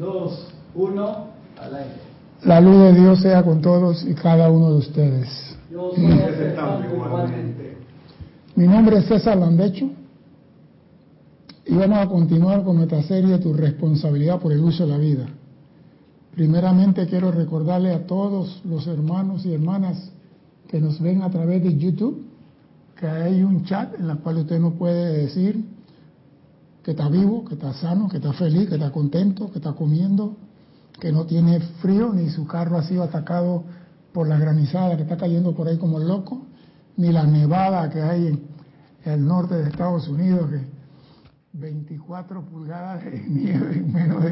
dos, uno, al aire. La luz de Dios sea con todos y cada uno de ustedes. Yo soy aceptando igualmente. Mi nombre es César Landecho y vamos a continuar con nuestra serie Tu responsabilidad por el uso de la vida. Primeramente quiero recordarle a todos los hermanos y hermanas que nos ven a través de YouTube que hay un chat en el cual usted nos puede decir que está vivo, que está sano, que está feliz, que está contento, que está comiendo, que no tiene frío, ni su carro ha sido atacado por la granizada que está cayendo por ahí como loco, ni la nevada que hay en el norte de Estados Unidos, que 24 pulgadas de nieve en menos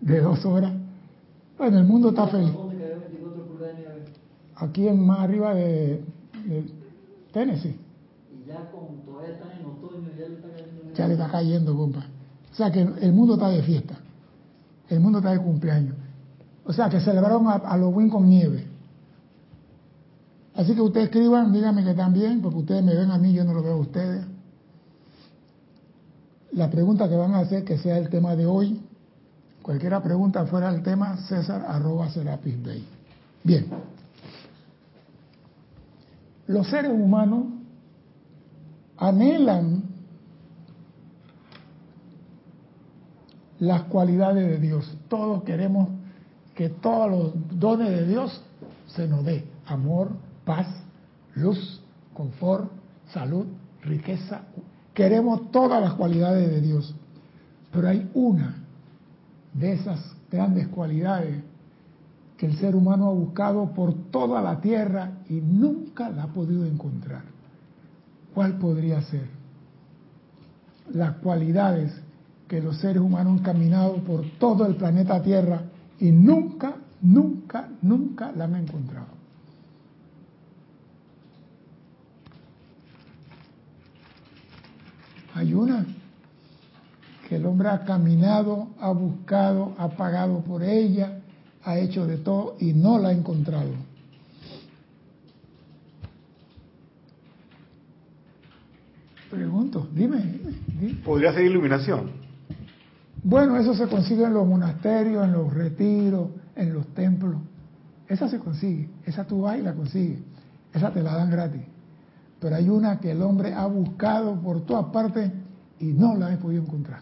de, dos horas. Bueno, el mundo está feliz. Aquí en más arriba de, Tennessee. Y ya con todavía están en otoño, ya le está cayendo. Ya le está cayendo, compa. O sea que el mundo está de fiesta. El mundo está de cumpleaños. O sea que celebraron a Halloween con nieve. Así que ustedes escriban, díganme que también, porque ustedes me ven a mí, yo no lo veo a ustedes. La pregunta que van a hacer que sea el tema de hoy, cualquiera pregunta fuera el tema, César arroba Serapis Bay. Bien. Los seres humanos anhelan las cualidades de Dios. Todos queremos que todos los dones de Dios se nos dé. Amor, paz, luz, confort, salud, riqueza. Queremos todas las cualidades de Dios. Pero hay una de esas grandes cualidades que el ser humano ha buscado por toda la tierra y nunca la ha podido encontrar. ¿Cuál podría ser? Las cualidades que los seres humanos han caminado por todo el planeta Tierra y nunca, nunca, nunca la han encontrado. Hay una que el hombre ha caminado, ha buscado, ha pagado por ella, ha hecho de todo y no la ha encontrado. Pregunto, dime, ¿Podría ser iluminación? Bueno, eso se consigue en los monasterios, en los retiros, en los templos. Esa se consigue, esa tú vas y la consigues. Esa te la dan gratis pero hay una que el hombre ha buscado por todas partes y no la he podido encontrar.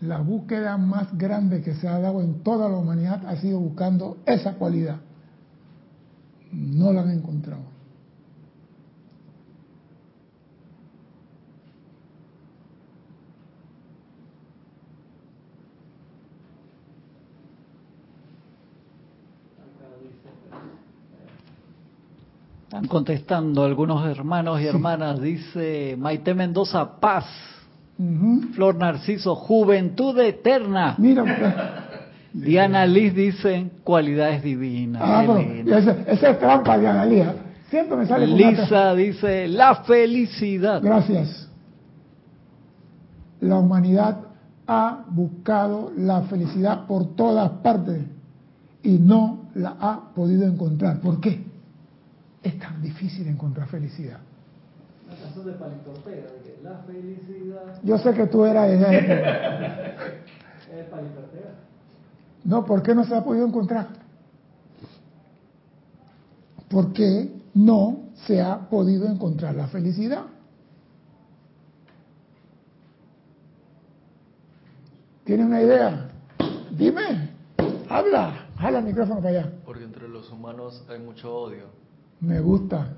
La búsqueda más grande que se ha dado en toda la humanidad ha sido buscando esa cualidad. No la han encontrado. Están contestando algunos hermanos y hermanas. Dice Maite Mendoza, paz. Flor Narciso, juventud eterna. Mira, pues. Diana Liz dice cualidades divinas. Ah, esa, es trampa, Diana Liz. ¿eh? Siempre me sale Lisa dice la felicidad. Gracias. La humanidad ha buscado la felicidad por todas partes y no la ha podido encontrar. ¿Por qué? Es tan difícil encontrar felicidad. La de Palito Ortega, de que la felicidad. Yo sé que tú eras esa ¿Es Palito Ortega? No, ¿por qué no se ha podido encontrar? Porque no se ha podido encontrar la felicidad. ¿Tiene una idea? Dime, habla, habla el micrófono para allá. Porque entre los humanos hay mucho odio. Me gusta,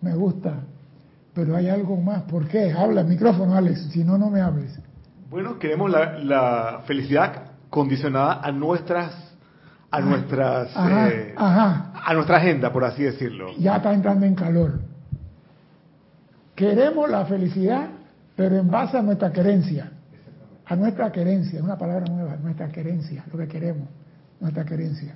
me gusta, pero hay algo más. ¿Por qué? Habla, micrófono, Alex, si no, no me hables. Bueno, queremos la, felicidad condicionada a nuestras a nuestras eh, a nuestra agenda por así decirlo. Ya está entrando en calor. Queremos la felicidad pero en base a nuestra querencia. A nuestra querencia una palabra nueva nuestra querencia lo que queremos nuestra querencia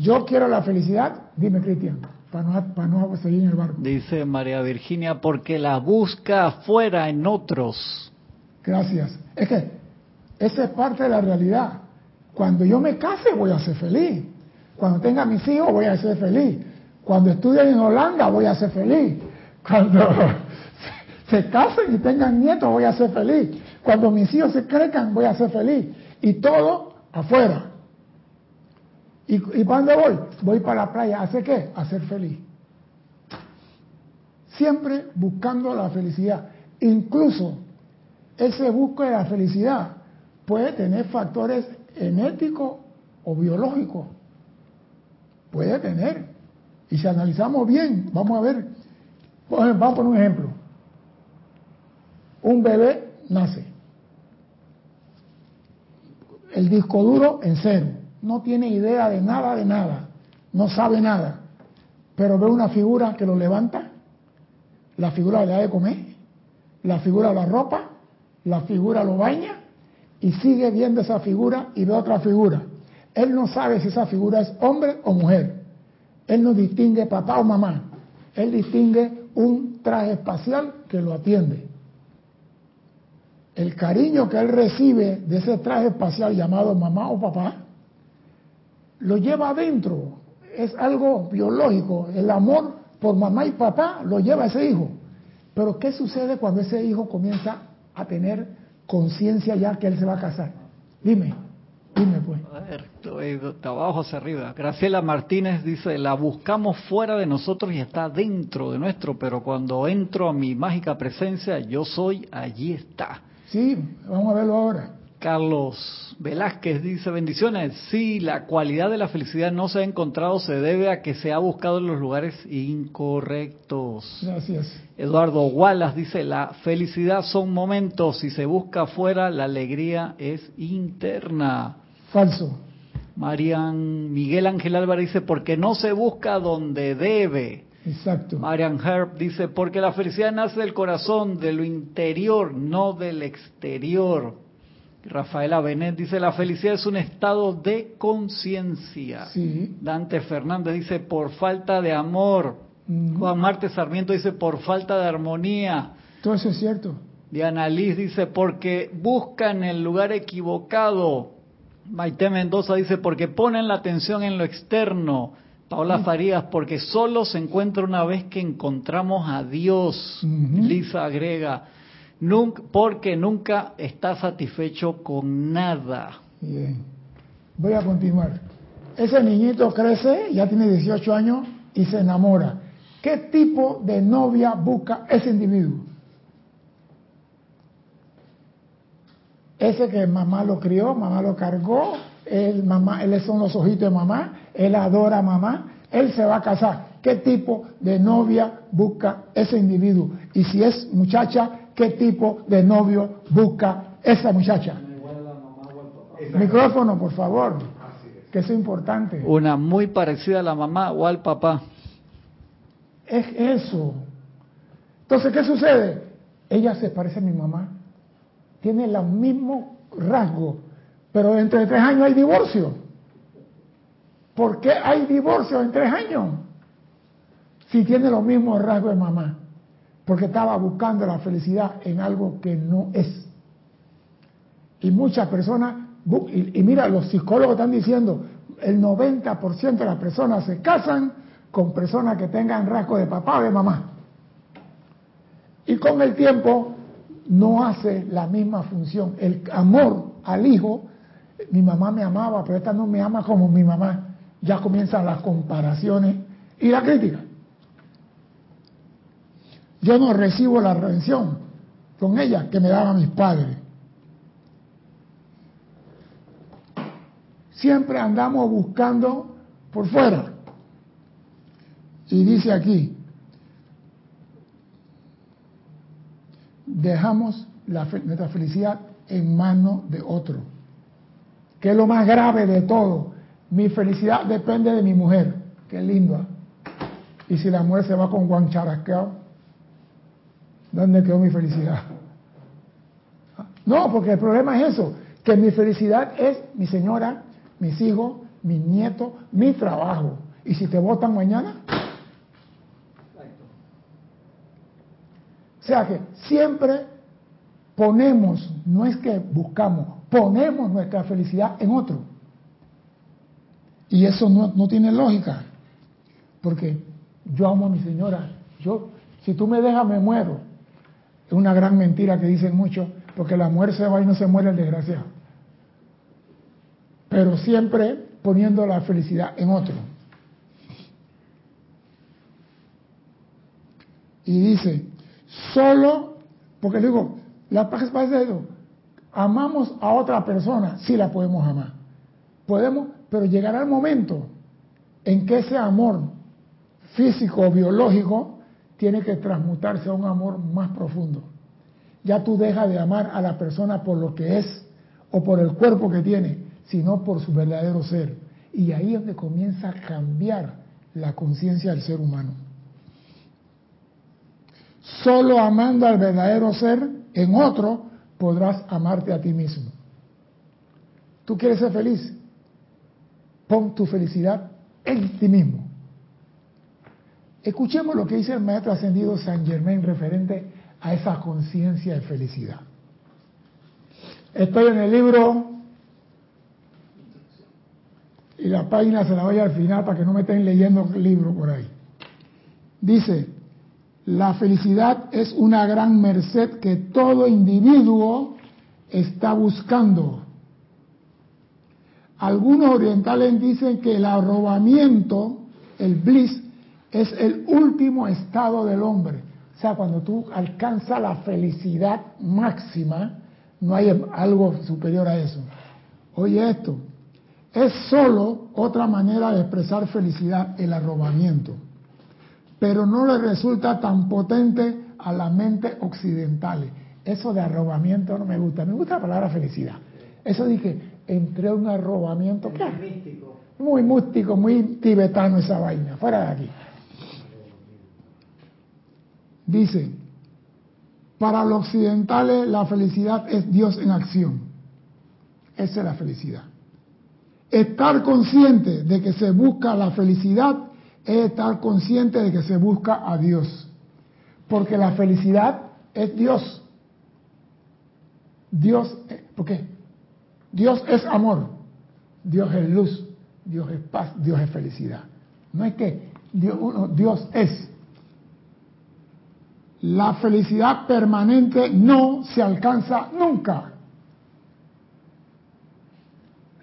yo quiero la felicidad, dime Cristian, para no, para no seguir en el barco. Dice María Virginia, porque la busca afuera en otros. Gracias. Es que esa es parte de la realidad. Cuando yo me case voy a ser feliz. Cuando tenga mis hijos voy a ser feliz. Cuando estudie en Holanda voy a ser feliz. Cuando se casen y tengan nietos, voy a ser feliz. Cuando mis hijos se crezcan, voy a ser feliz. Y todo afuera. ¿Y, ¿Y para dónde voy? Voy para la playa. ¿A hacer qué? A ser feliz. Siempre buscando la felicidad. Incluso ese busco de la felicidad puede tener factores genéticos o biológicos. Puede tener. Y si analizamos bien, vamos a ver. Vamos a un ejemplo. Un bebé nace. El disco duro en cero. No tiene idea de nada, de nada. No sabe nada. Pero ve una figura que lo levanta. La figura le da de comer. La figura la ropa. La figura lo baña. Y sigue viendo esa figura y ve otra figura. Él no sabe si esa figura es hombre o mujer. Él no distingue papá o mamá. Él distingue un traje espacial que lo atiende. El cariño que él recibe de ese traje espacial llamado mamá o papá, lo lleva adentro. Es algo biológico. El amor por mamá y papá lo lleva a ese hijo. Pero ¿qué sucede cuando ese hijo comienza a tener conciencia ya que él se va a casar? Dime. Dime pues. A ver, de abajo hacia arriba. Graciela Martínez dice, la buscamos fuera de nosotros y está dentro de nuestro, pero cuando entro a mi mágica presencia, yo soy, allí está. Sí, vamos a verlo ahora. Carlos Velázquez dice, bendiciones, sí, la cualidad de la felicidad no se ha encontrado, se debe a que se ha buscado en los lugares incorrectos. Gracias. Eduardo Wallace dice, la felicidad son momentos, si se busca afuera, la alegría es interna. Falso. Marian Miguel Ángel Álvarez dice, porque no se busca donde debe. Exacto. Marian Herb dice, porque la felicidad nace del corazón, de lo interior, no del exterior. Rafaela Benet dice, la felicidad es un estado de conciencia. Sí. Dante Fernández dice, por falta de amor. Juan Marte Sarmiento dice, por falta de armonía. Todo eso es cierto. Diana Liz dice, porque buscan el lugar equivocado. Maite Mendoza dice, porque ponen la atención en lo externo. Paola Farías, porque solo se encuentra una vez que encontramos a Dios. Lisa agrega, nunca, porque nunca está satisfecho con nada. Bien. Voy a continuar. Ese niñito crece, ya tiene 18 años y se enamora. ¿Qué tipo de novia busca ese individuo? Ese que mamá lo crió, mamá lo cargó, él, mamá, él son los ojitos de mamá, él adora a mamá, él se va a casar. ¿Qué tipo de novia busca ese individuo? Y si es muchacha, ¿qué tipo de novio busca esa muchacha? Micrófono, por favor, que es importante. Una muy parecida a la mamá o al papá. Es eso. Entonces, ¿qué sucede? Ella se parece a mi mamá tiene los mismos rasgos, pero dentro de tres años hay divorcio. ¿Por qué hay divorcio en tres años? Si tiene los mismos rasgos de mamá, porque estaba buscando la felicidad en algo que no es. Y muchas personas, y, mira, los psicólogos están diciendo, el 90% de las personas se casan con personas que tengan rasgos de papá o de mamá. Y con el tiempo no hace la misma función. El amor al hijo, mi mamá me amaba, pero esta no me ama como mi mamá. Ya comienzan las comparaciones y la crítica. Yo no recibo la redención con ella que me daban mis padres. Siempre andamos buscando por fuera. Y dice aquí, dejamos la, nuestra felicidad en manos de otro. Que es lo más grave de todo. Mi felicidad depende de mi mujer. Qué linda. Y si la mujer se va con guancharasqueado, ¿dónde quedó mi felicidad? No, porque el problema es eso, que mi felicidad es mi señora, mis hijos, mi nieto, mi trabajo. Y si te votan mañana, O sea que siempre ponemos, no es que buscamos, ponemos nuestra felicidad en otro. Y eso no, tiene lógica, porque yo amo a mi señora, yo Si tú me dejas, me muero. Es una gran mentira que dicen muchos, porque la muerte se va y no se muere el desgraciado. Pero siempre poniendo la felicidad en otro. Y dice, solo, porque digo, la paz es eso, amamos a otra persona, sí la podemos amar. Podemos, pero llegará el momento en que ese amor físico o biológico tiene que transmutarse a un amor más profundo. Ya tú dejas de amar a la persona por lo que es o por el cuerpo que tiene, sino por su verdadero ser. Y ahí es donde comienza a cambiar la conciencia del ser humano. Solo amando al verdadero ser en otro podrás amarte a ti mismo. ¿Tú quieres ser feliz? Pon tu felicidad en ti mismo. Escuchemos lo que dice el maestro ascendido San Germain referente a esa conciencia de felicidad. Estoy en el libro y la página se la voy al final para que no me estén leyendo el libro por ahí. Dice, la felicidad es una gran merced que todo individuo está buscando. Algunos orientales dicen que el arrobamiento, el bliss, es el último estado del hombre. O sea, cuando tú alcanzas la felicidad máxima, no hay algo superior a eso. Oye esto, es solo otra manera de expresar felicidad, el arrobamiento pero no le resulta tan potente a la mente occidental. Eso de arrobamiento no me gusta, me gusta la palabra felicidad. Eso dije, entre un arrobamiento. Místico. Muy místico, muy tibetano esa vaina, fuera de aquí. Dice, para los occidentales la felicidad es Dios en acción. Esa es la felicidad. Estar consciente de que se busca la felicidad es estar consciente de que se busca a Dios. Porque la felicidad es Dios. Dios, eh, ¿por qué? Dios es amor, Dios es luz, Dios es paz, Dios es felicidad. No es que Dios, Dios es. La felicidad permanente no se alcanza nunca.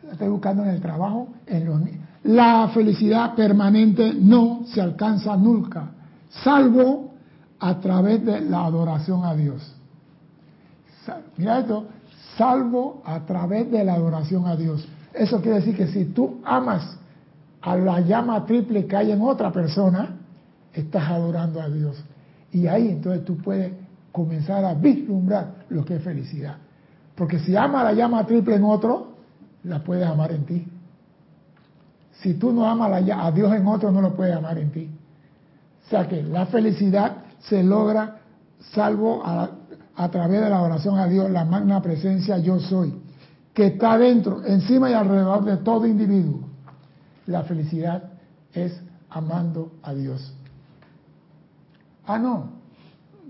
La estoy buscando en el trabajo, en los la felicidad permanente no se alcanza nunca, salvo a través de la adoración a Dios. Mira esto, salvo a través de la adoración a Dios. Eso quiere decir que si tú amas a la llama triple que hay en otra persona, estás adorando a Dios. Y ahí entonces tú puedes comenzar a vislumbrar lo que es felicidad. Porque si amas la llama triple en otro, la puedes amar en ti. Si tú no amas a Dios en otro, no lo puedes amar en ti. O sea que la felicidad se logra salvo a, a través de la oración a Dios, la magna presencia yo soy, que está dentro, encima y alrededor de todo individuo. La felicidad es amando a Dios. Ah, no,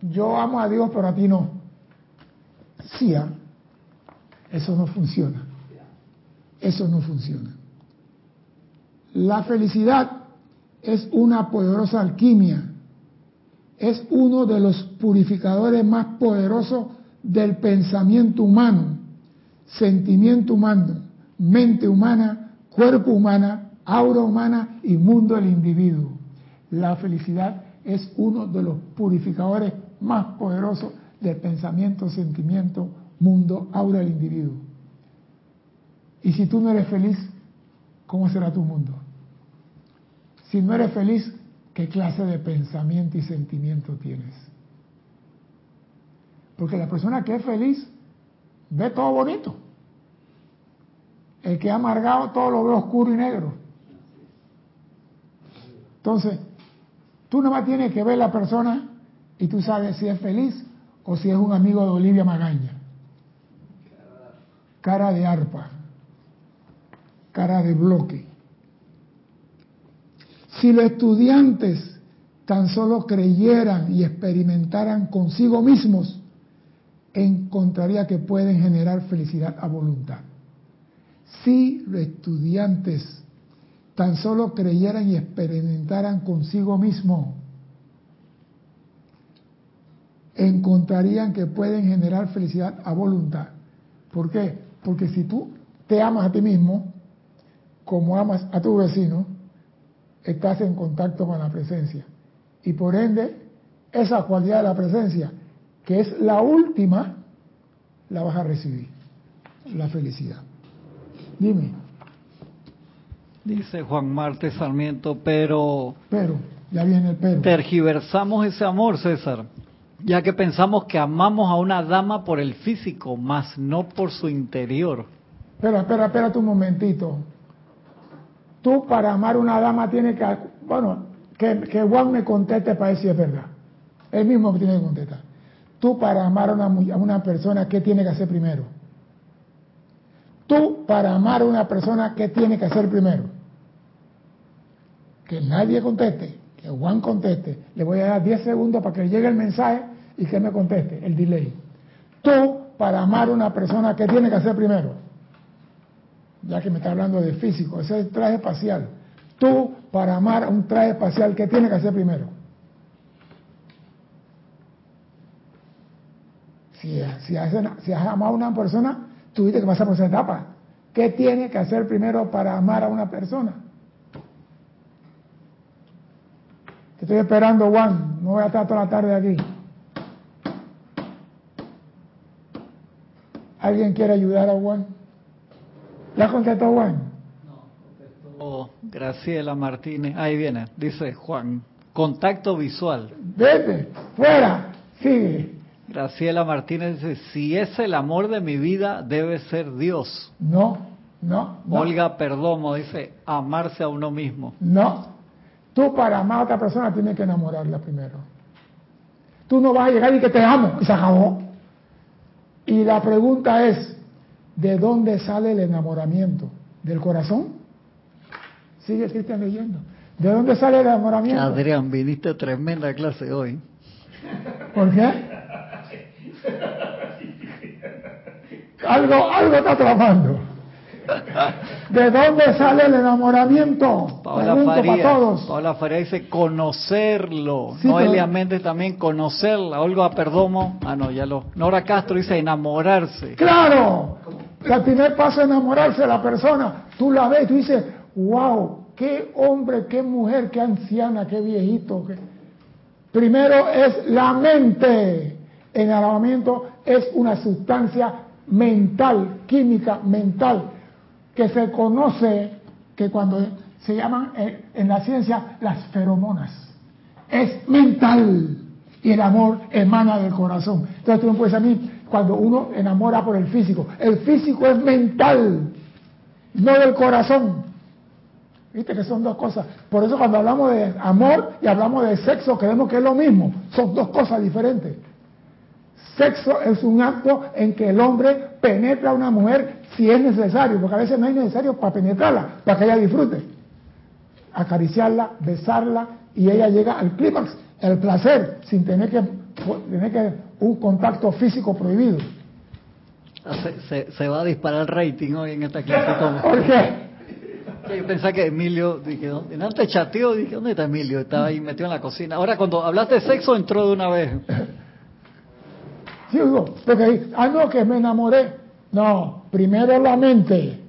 yo amo a Dios, pero a ti no. Sí, ¿ah? eso no funciona. Eso no funciona. La felicidad es una poderosa alquimia, es uno de los purificadores más poderosos del pensamiento humano, sentimiento humano, mente humana, cuerpo humana, aura humana y mundo del individuo. La felicidad es uno de los purificadores más poderosos del pensamiento, sentimiento, mundo, aura del individuo. Y si tú no eres feliz, ¿cómo será tu mundo? Si no eres feliz, ¿qué clase de pensamiento y sentimiento tienes? Porque la persona que es feliz ve todo bonito. El que ha amargado todo lo ve oscuro y negro. Entonces, tú más tienes que ver la persona y tú sabes si es feliz o si es un amigo de Olivia Magaña. Cara de arpa, cara de bloque. Si los estudiantes tan solo creyeran y experimentaran consigo mismos, encontraría que pueden generar felicidad a voluntad. Si los estudiantes tan solo creyeran y experimentaran consigo mismos, encontrarían que pueden generar felicidad a voluntad. ¿Por qué? Porque si tú te amas a ti mismo, como amas a tu vecino, estás en contacto con la presencia. Y por ende, esa cualidad de la presencia, que es la última, la vas a recibir. La felicidad. Dime. Dice Juan Marte Sarmiento, pero... Pero, ya viene el pero. Tergiversamos ese amor, César, ya que pensamos que amamos a una dama por el físico, más no por su interior. Espera, espera, espera un momentito. Tú para amar a una dama tienes que... Bueno, que, que Juan me conteste para decir si es verdad. Él mismo tiene que contestar. Tú para amar a una, a una persona, ¿qué tiene que hacer primero? Tú, para amar a una persona, ¿qué tiene que hacer primero? Que nadie conteste, que Juan conteste. Le voy a dar 10 segundos para que llegue el mensaje y que me conteste, el delay. Tú, para amar a una persona, ¿qué tiene que hacer primero? Ya que me está hablando de físico, ese es el traje espacial. Tú, para amar a un traje espacial, ¿qué tiene que hacer primero? Si, si, has, si has amado a una persona, tuviste que pasar por esa etapa. ¿Qué tiene que hacer primero para amar a una persona? estoy esperando, Juan. No voy a estar toda la tarde aquí. ¿Alguien quiere ayudar a Juan? ¿La contestó Juan? No, contestó Graciela Martínez. Ahí viene, dice Juan. Contacto visual. Vete, fuera, sigue. Graciela Martínez dice, si es el amor de mi vida, debe ser Dios. No, no. Olga Perdomo dice, amarse a uno mismo. No. Tú para amar a otra persona tienes que enamorarla primero. Tú no vas a llegar y que te amo y se acabó. Y la pregunta es, ¿de dónde sale el enamoramiento? ¿Del corazón? Sigue Cristian leyendo. ¿De dónde sale el enamoramiento? Adrián, viniste tremenda clase hoy. ¿Por qué? Algo, algo está tramando. ¿De dónde sale el enamoramiento? Paola Faría, todos. Paola Faría dice conocerlo. Noelia Méndez también conocerla. Olga Perdomo. Ah, no, ya lo. Nora Castro dice enamorarse. ¡Claro! El primer paso es enamorarse de la persona. Tú la ves, tú dices, wow, qué hombre, qué mujer, qué anciana, qué viejito. Primero es la mente. El enamoramiento es una sustancia mental, química mental, que se conoce que cuando se llaman eh, en la ciencia las feromonas. Es mental y el amor emana del corazón. Entonces tú no puedes a mí, cuando uno enamora por el físico, el físico es mental, no del corazón. Viste que son dos cosas. Por eso cuando hablamos de amor y hablamos de sexo, creemos que es lo mismo. Son dos cosas diferentes. Sexo es un acto en que el hombre penetra a una mujer si es necesario, porque a veces no es necesario para penetrarla, para que ella disfrute. Acariciarla, besarla y ella llega al clímax, el placer, sin tener que, tener que un contacto físico prohibido. Ah, se, va a disparar el rating hoy en esta clase. ¿Por qué? Yo pensaba que Emilio, dije, ¿dónde? Antes chateo, dije, ¿dónde está Emilio? Estaba ahí metido en la cocina. Ahora cuando hablaste de sexo entró de una vez. Sí, digo, porque, ah, no, que me enamoré. No, primero la mente.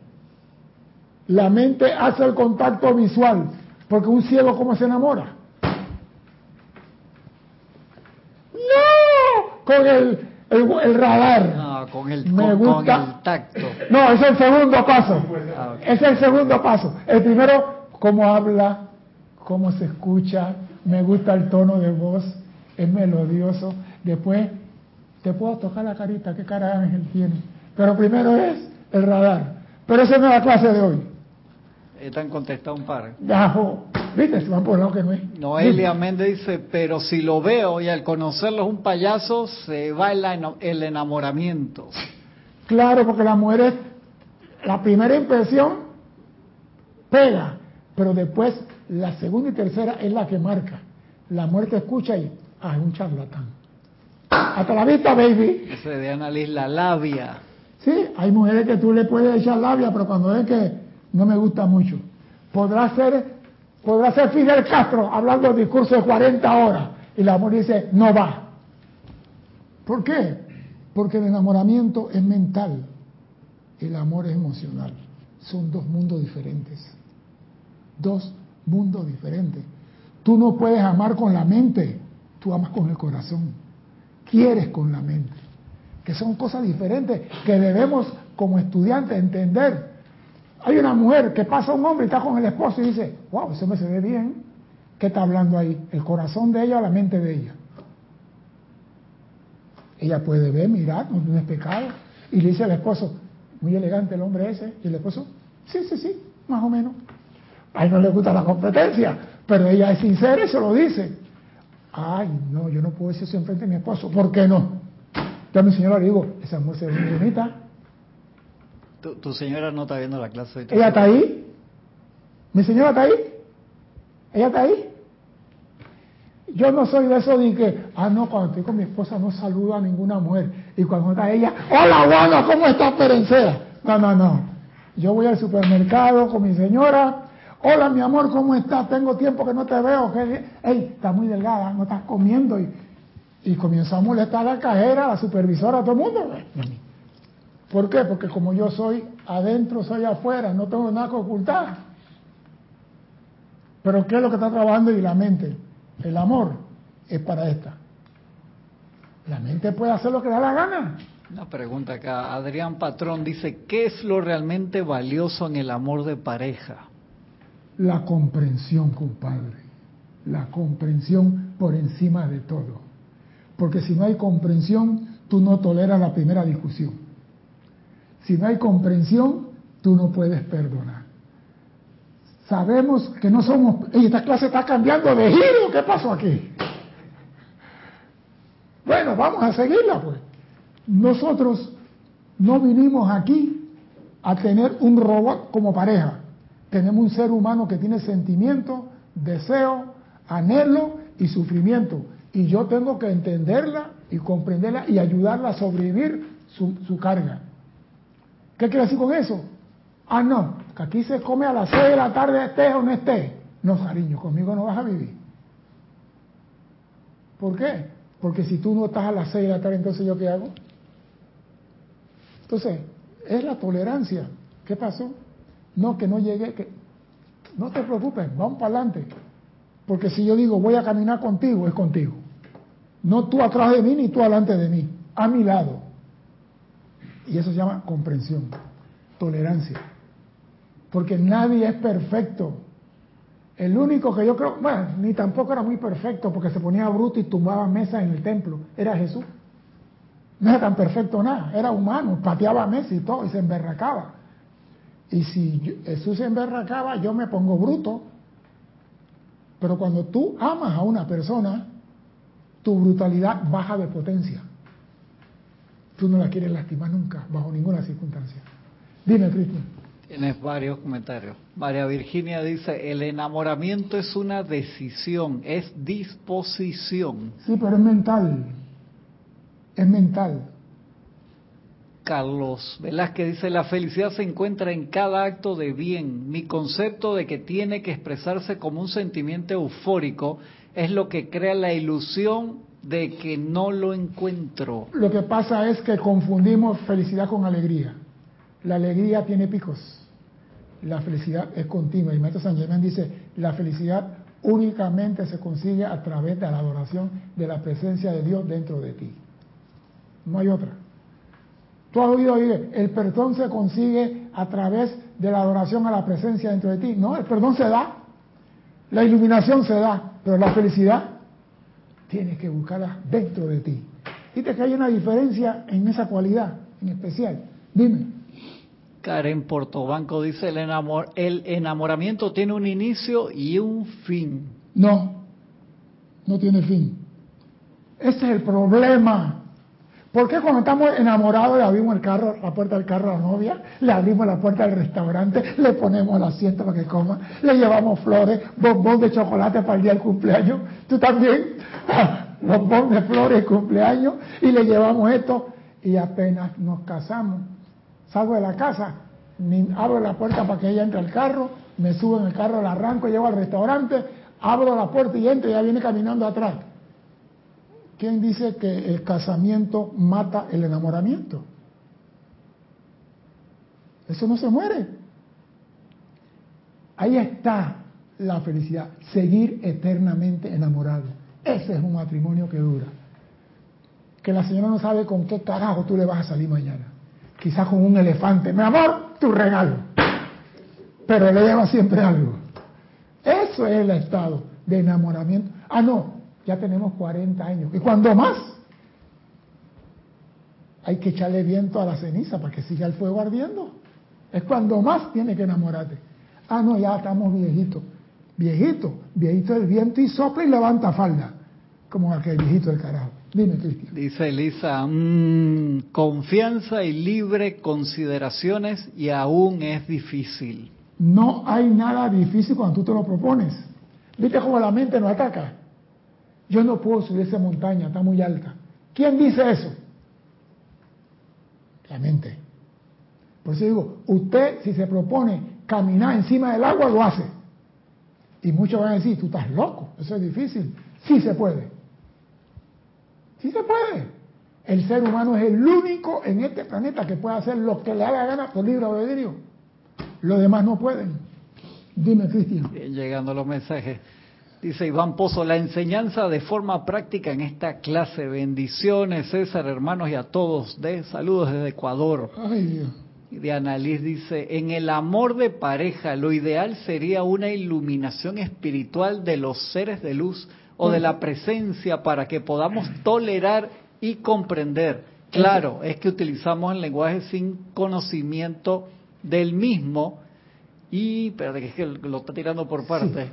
La mente hace el contacto visual, porque un ciego, ¿cómo se enamora? No, con el, el, radar. No, con el, me gusta. Con el tacto. No, es el segundo paso. Ah, es el segundo paso. El primero, cómo habla, cómo se escucha, me gusta el tono de voz, es melodioso. Después, te puedo tocar la carita, qué cara ángel tiene. Pero primero es el radar. Pero esa no es la clase de hoy. Están contestado un par. ¿Viste? Se van por lado que no es. Noelia Méndez dice, pero si lo veo y al conocerlo es un payaso, se va el, enamoramiento. Claro, porque la mujer es, la primera impresión pega, pero después la segunda y tercera es la que marca. La muerte escucha y, ah, es un charlatán. Hasta la vista, baby. Ese de analizar la labia. Sí, hay mujeres que tú le puedes echar labia, pero cuando es que no me gusta mucho. Podrá ser, podrá ser Fidel Castro hablando el discurso de 40 horas y la mujer dice, no va. ¿Por qué? Porque el enamoramiento es mental, el amor es emocional. Son dos mundos diferentes. Dos mundos diferentes. Tú no puedes amar con la mente, tú amas con el corazón. Quieres con la mente. Que son cosas diferentes que debemos como estudiantes entender. Hay una mujer que pasa a un hombre y está con el esposo y dice, wow, ese me se ve bien. ¿Qué está hablando ahí? ¿El corazón de ella o la mente de ella? Ella puede ver, mirar, no es pecado. Y le dice al esposo, muy elegante el hombre ese. Y el esposo, sí, sí, sí, más o menos. A él no le gusta la competencia, pero ella es sincera y se lo dice. Ay, no, yo no puedo decir eso enfrente de mi esposo. ¿Por qué no? Yo a mi señora le digo, esa mujer se ve muy bonita. Tu, señora no está viendo la clase. ¿Ella está ahí? ¿Mi señora está ahí? ¿Ella está ahí? Yo no soy de eso de que, ah, no, cuando estoy con mi esposa no saludo a ninguna mujer. Y cuando está ella, hola, bueno, ¿cómo estás, Perencera? No, no, no. Yo voy al supermercado con mi señora. Hola, mi amor, ¿cómo estás? Tengo tiempo que no te veo. Ey, estás muy delgada, no estás comiendo. Y, y a molestar a la cajera, a la supervisora, a todo el mundo. ¿Por qué? Porque como yo soy adentro, soy afuera, no tengo nada que ocultar. Pero ¿qué es lo que está trabajando y la mente? El amor es para esta. La mente puede hacer lo que da la gana. Una pregunta acá. Adrián Patrón dice, ¿qué es lo realmente valioso en el amor de pareja? La comprensión, compadre. La comprensión por encima de todo. Porque si no hay comprensión, tú no toleras la primera discusión. Si no hay comprensión, tú no puedes perdonar. Sabemos que no somos... esta clase está cambiando de giro. ¿Qué pasó aquí? Bueno, vamos a seguirla pues. Nosotros no vinimos aquí a tener un robot como pareja. Tenemos un ser humano que tiene sentimiento, deseo, anhelo y sufrimiento. Y yo tengo que entenderla y comprenderla y ayudarla a sobrevivir su, carga. ¿Qué quiere decir con eso? Ah, no, que aquí se come a las 6 de la tarde, estés o no estés. No, cariño, conmigo no vas a vivir. ¿Por qué? Porque si tú no estás a las 6 de la tarde, entonces yo qué hago? Entonces, es la tolerancia. ¿Qué pasó? No, que no llegué, que no te preocupes, vamos para adelante. Porque si yo digo voy a caminar contigo, es contigo. No tú atrás de mí ni tú adelante de mí, a mi lado. Y eso se llama comprensión, tolerancia. Porque nadie es perfecto. El único que yo creo, bueno, ni tampoco era muy perfecto porque se ponía bruto y tumbaba mesas en el templo, era Jesús. No era tan perfecto nada, era humano, pateaba mesas y todo y se emberracaba. Y si Jesús se emberracaba, yo me pongo bruto. Pero cuando tú amas a una persona, tu brutalidad baja de potencia. Tú no la quieres lastimar nunca, bajo ninguna circunstancia. Dime, Cristian. Tienes varios comentarios. María Virginia dice, el enamoramiento es una decisión, es disposición. Sí, pero es mental. Es mental. Carlos Velázquez dice, la felicidad se encuentra en cada acto de bien. Mi concepto de que tiene que expresarse como un sentimiento eufórico es lo que crea la ilusión de que no lo encuentro. Lo que pasa es que confundimos felicidad con alegría. La alegría tiene picos la felicidad es continua. Y Maestro San Germán dice, la felicidad únicamente se consigue a través de la adoración de la presencia de Dios dentro de ti. No hay otra. Tú has oído oír, el perdón se consigue a través de la adoración a la presencia dentro de ti. No, el perdón se da, la iluminación se da, pero la felicidad tienes que buscarla dentro de ti. Viste que hay una diferencia en esa cualidad en especial. Dime. Karen Portobanco dice, el, enamor, el enamoramiento tiene un inicio y un fin. No, no tiene fin. Ese es el problema. ¿Por qué cuando estamos enamorados le abrimos el carro, la puerta del carro a la novia, le abrimos la puerta del restaurante, le ponemos el asiento para que coma, le llevamos flores, bombón de chocolate para el día del cumpleaños, tú también, bombón de flores de cumpleaños, y le llevamos esto, y apenas nos casamos, salgo de la casa, abro la puerta para que ella entre al carro, me subo en el carro, la arranco, llego al restaurante, abro la puerta y entro y ella viene caminando atrás. ¿Quién dice que el casamiento mata el enamoramiento? Eso no se muere. Ahí está la felicidad, seguir eternamente enamorado. Ese es un matrimonio que dura. Que la señora no sabe con qué carajo tú le vas a salir mañana. Quizás con un elefante. Mi amor, tu regalo. Pero le lleva siempre algo. Eso es el estado de enamoramiento. Ah, no, ya tenemos 40 años. ¿Y cuando más? Hay que echarle viento a la ceniza para que siga el fuego ardiendo. Es cuando más tiene que enamorarte. Ah, no, ya estamos viejitos. Viejito, viejito del viento y sopla y levanta falda. Como aquel viejito del carajo. Dime, Cristian. Dice Elisa, mmm, confianza y libre consideraciones y aún es difícil. No hay nada difícil cuando tú te lo propones. ¿Viste cómo la mente no ataca? Yo no puedo subir esa montaña, está muy alta. ¿Quién dice eso? La mente. Por eso digo, usted si se propone caminar encima del agua, lo hace. Y muchos van a decir, tú estás loco, eso es difícil. Sí se puede. Sí se puede. El ser humano es el único en este planeta que puede hacer lo que le haga gana por libre albedrío. Los demás no pueden. Dime, Cristian. Llegando los mensajes. Dice Iván Pozo, la enseñanza de forma práctica en esta clase. Bendiciones, César, hermanos y a todos. De saludos desde Ecuador. Ay, Dios. Y de Annalise dice, en el amor de pareja, lo ideal sería una iluminación espiritual de los seres de luz o de la presencia para que podamos tolerar y comprender. Claro, es que utilizamos el lenguaje sin conocimiento del mismo y, pero que es que lo está tirando por parte.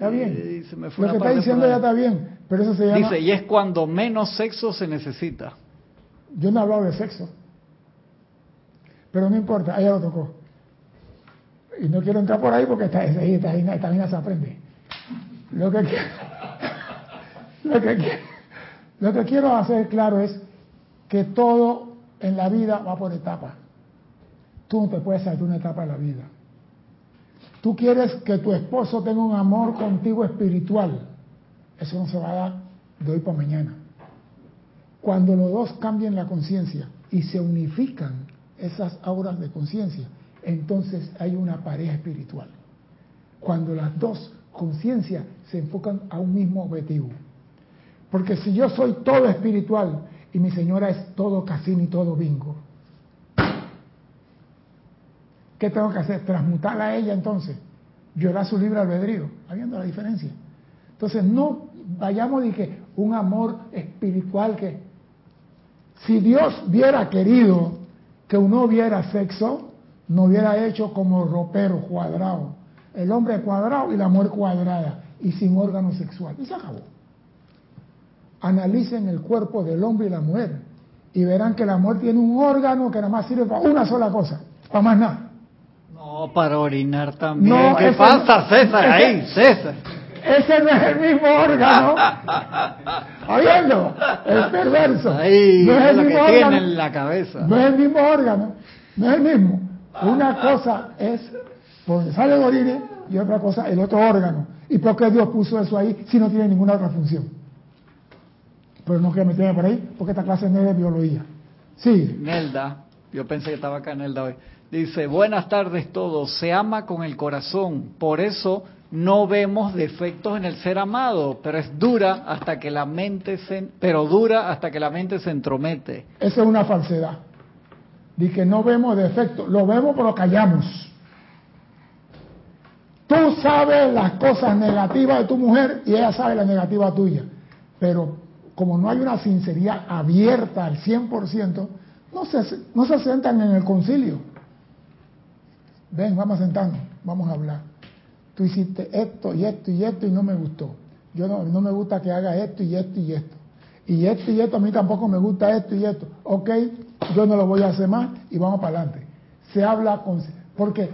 Está bien. lo que está diciendo ya está bien, pero eso se llama... Dice, y es cuando menos sexo se necesita. Yo no he hablado de sexo. Pero no importa, ella lo tocó. Y no quiero entrar por ahí porque esta, esta, esta, se aprende. Lo que, quiero, lo, que, lo que quiero hacer claro es que todo en la vida va por etapas. Tú no te puedes saltar una etapa de la vida. Tú quieres que tu esposo tenga un amor contigo espiritual. Eso no se va a dar de hoy para mañana. Cuando los dos cambien la conciencia y se unifican esas auras de conciencia, entonces hay una pareja espiritual. Cuando las dos conciencias se enfocan a un mismo objetivo. Porque si yo soy todo espiritual y mi señora es todo casino y todo bingo, ¿Qué tengo que hacer? Transmutarla a ella entonces. Llorar su libre albedrío, habiendo la diferencia. Entonces no vayamos de que un amor espiritual que si Dios hubiera querido que uno hubiera sexo, no hubiera hecho como ropero cuadrado. El hombre cuadrado y la mujer cuadrada y sin órgano sexual. Y se acabó. Analicen el cuerpo del hombre y la mujer y verán que la mujer tiene un órgano que nada más sirve para una sola cosa, para más nada. No, para orinar también. ¿Qué pasa, César? Ahí, César. Ese no es el mismo órgano. Oyendo, es perverso. Ahí, no es el mismo que tiene en la cabeza. No es el mismo órgano, no es el mismo. Una cosa es porque sale el orine y otra cosa el otro órgano. ¿Y por qué Dios puso eso ahí si no tiene ninguna otra función? Pero no quiero meterme por ahí porque esta clase no es de biología. Sí. Nelda, yo pensé que estaba acá Nelda hoy. Dice, buenas tardes todos, se ama con el corazón, por eso no vemos defectos en el ser amado, pero es dura hasta que la mente se, pero dura hasta que la mente se entromete. Esa es una falsedad. Dice que no vemos defectos, lo vemos pero callamos. Tú sabes las cosas negativas de tu mujer y ella sabe la negativa tuya, pero como no hay una sinceridad abierta al 100%, no se, no se sentan en el concilio ven, vamos a sentarnos, vamos a hablar. Tú hiciste esto y esto y esto y no me gustó. Yo no, no me gusta que haga esto y esto y esto. Y esto y esto, a mí tampoco me gusta esto y esto. Ok, yo no lo voy a hacer más y vamos para adelante. Se habla con... Porque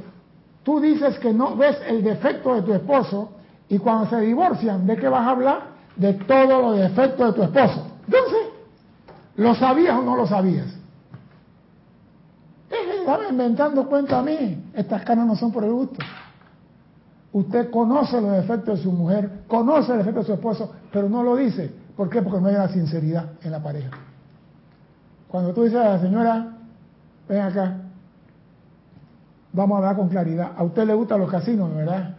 tú dices que no ves el defecto de tu esposo y cuando se divorcian, ¿de qué vas a hablar? De todos los defectos de tu esposo. Entonces, ¿lo sabías o no lo sabías? Estaba inventando cuenta a mí. Estas canas no son por el gusto. Usted conoce los defectos de su mujer, conoce el defecto de su esposo, pero no lo dice, ¿Por qué? Porque no hay una sinceridad en la pareja. Cuando tú dices a la señora, ven acá, vamos a hablar con claridad. A usted le gustan los casinos, ¿verdad?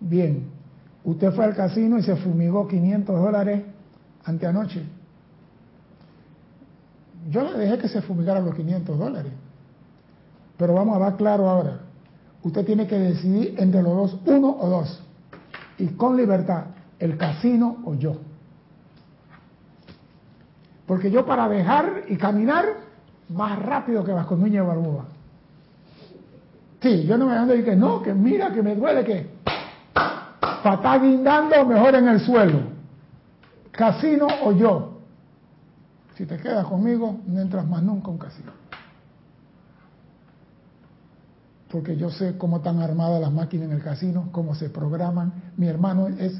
Bien. Usted fue al casino y se fumigó 500 dólares anteanoche. Yo le dejé que se fumigara los 500 dólares. Pero vamos a dar claro ahora. Usted tiene que decidir entre los dos, uno o dos. Y con libertad, el casino o yo. Porque yo para dejar y caminar más rápido que Vasco Núñez Barbuda. Sí, yo no me ando y que no, que mira, que me duele, que estar guindando mejor en el suelo. Casino o yo. Si te quedas conmigo, no entras más nunca un casino. Porque yo sé cómo están armadas las máquinas en el casino, cómo se programan. Mi hermano es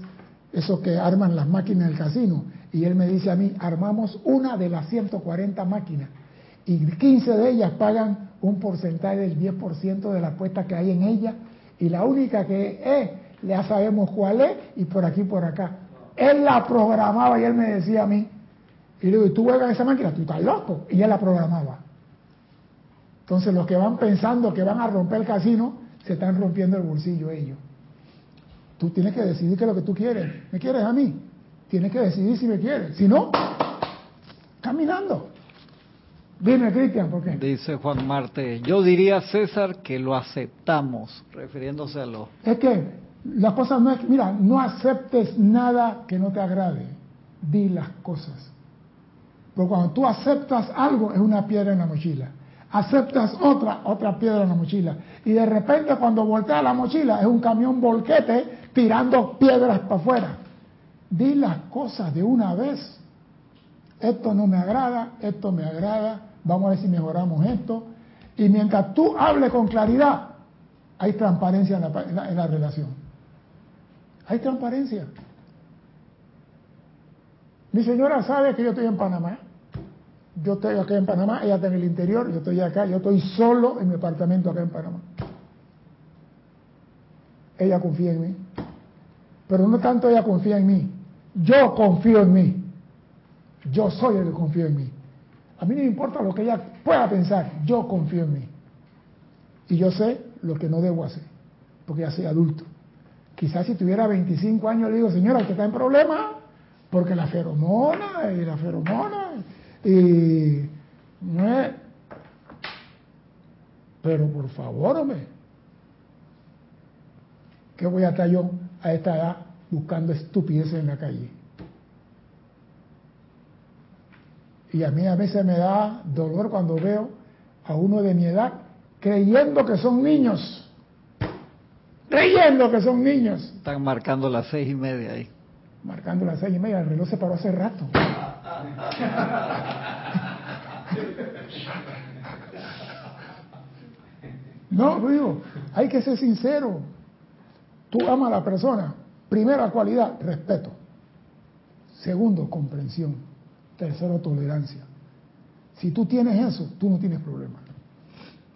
eso que arman las máquinas en el casino. Y él me dice a mí, armamos una de las 140 máquinas. Y 15 de ellas pagan un porcentaje del 10% de la apuesta que hay en ella. Y la única que es ya sabemos cuál es y por aquí por acá. Él la programaba y él me decía a mí, y le digo, ¿tú juegas esa máquina? Tú estás loco. Y él la programaba. Entonces los que van pensando que van a romper el casino, se están rompiendo el bolsillo ellos. Tú tienes que decidir qué es lo que tú quieres. ¿Me quieres a mí? Tienes que decidir si me quieres. Si no, caminando. Dime, Cristian, ¿por qué? Dice Juan Marte, yo diría, César, que lo aceptamos, refiriéndose a lo... Es que la cosa no es, mira, no aceptes nada que no te agrade, di las cosas. Porque cuando tú aceptas algo es una piedra en la mochila, aceptas otra, otra piedra en la mochila. Y de repente cuando voltea la mochila es un camión volquete tirando piedras para afuera. Di las cosas de una vez. Esto no me agrada, esto me agrada, vamos a ver si mejoramos esto. Y mientras tú hables con claridad, hay transparencia en la relación. Hay transparencia. Mi señora sabe que yo estoy en Panamá. Yo estoy acá en Panamá, ella está en el interior, yo estoy acá, yo estoy solo en mi apartamento acá en Panamá. Ella confía en mí. Pero no tanto ella confía en mí, yo confío en mí. Yo soy el que confío en mí. A mí no me importa lo que ella pueda pensar, yo confío en mí. Y yo sé lo que no debo hacer, porque ya soy adulto. Quizás si tuviera 25 años le digo, señora, que está en problema, porque la feromona y la feromona y. Pero por favor, hombre, ¿qué voy a estar yo a esta edad buscando estupideces en la calle? Y a mí a veces me da dolor cuando veo a uno de mi edad creyendo que son niños creyendo que son niños. Están marcando las seis y media ahí. Marcando las seis y media, el reloj se paró hace rato. No, digo, hay que ser sincero. Tú amas a la persona. Primera cualidad, respeto. Segundo, comprensión. Tercero, tolerancia. Si tú tienes eso, tú no tienes problema.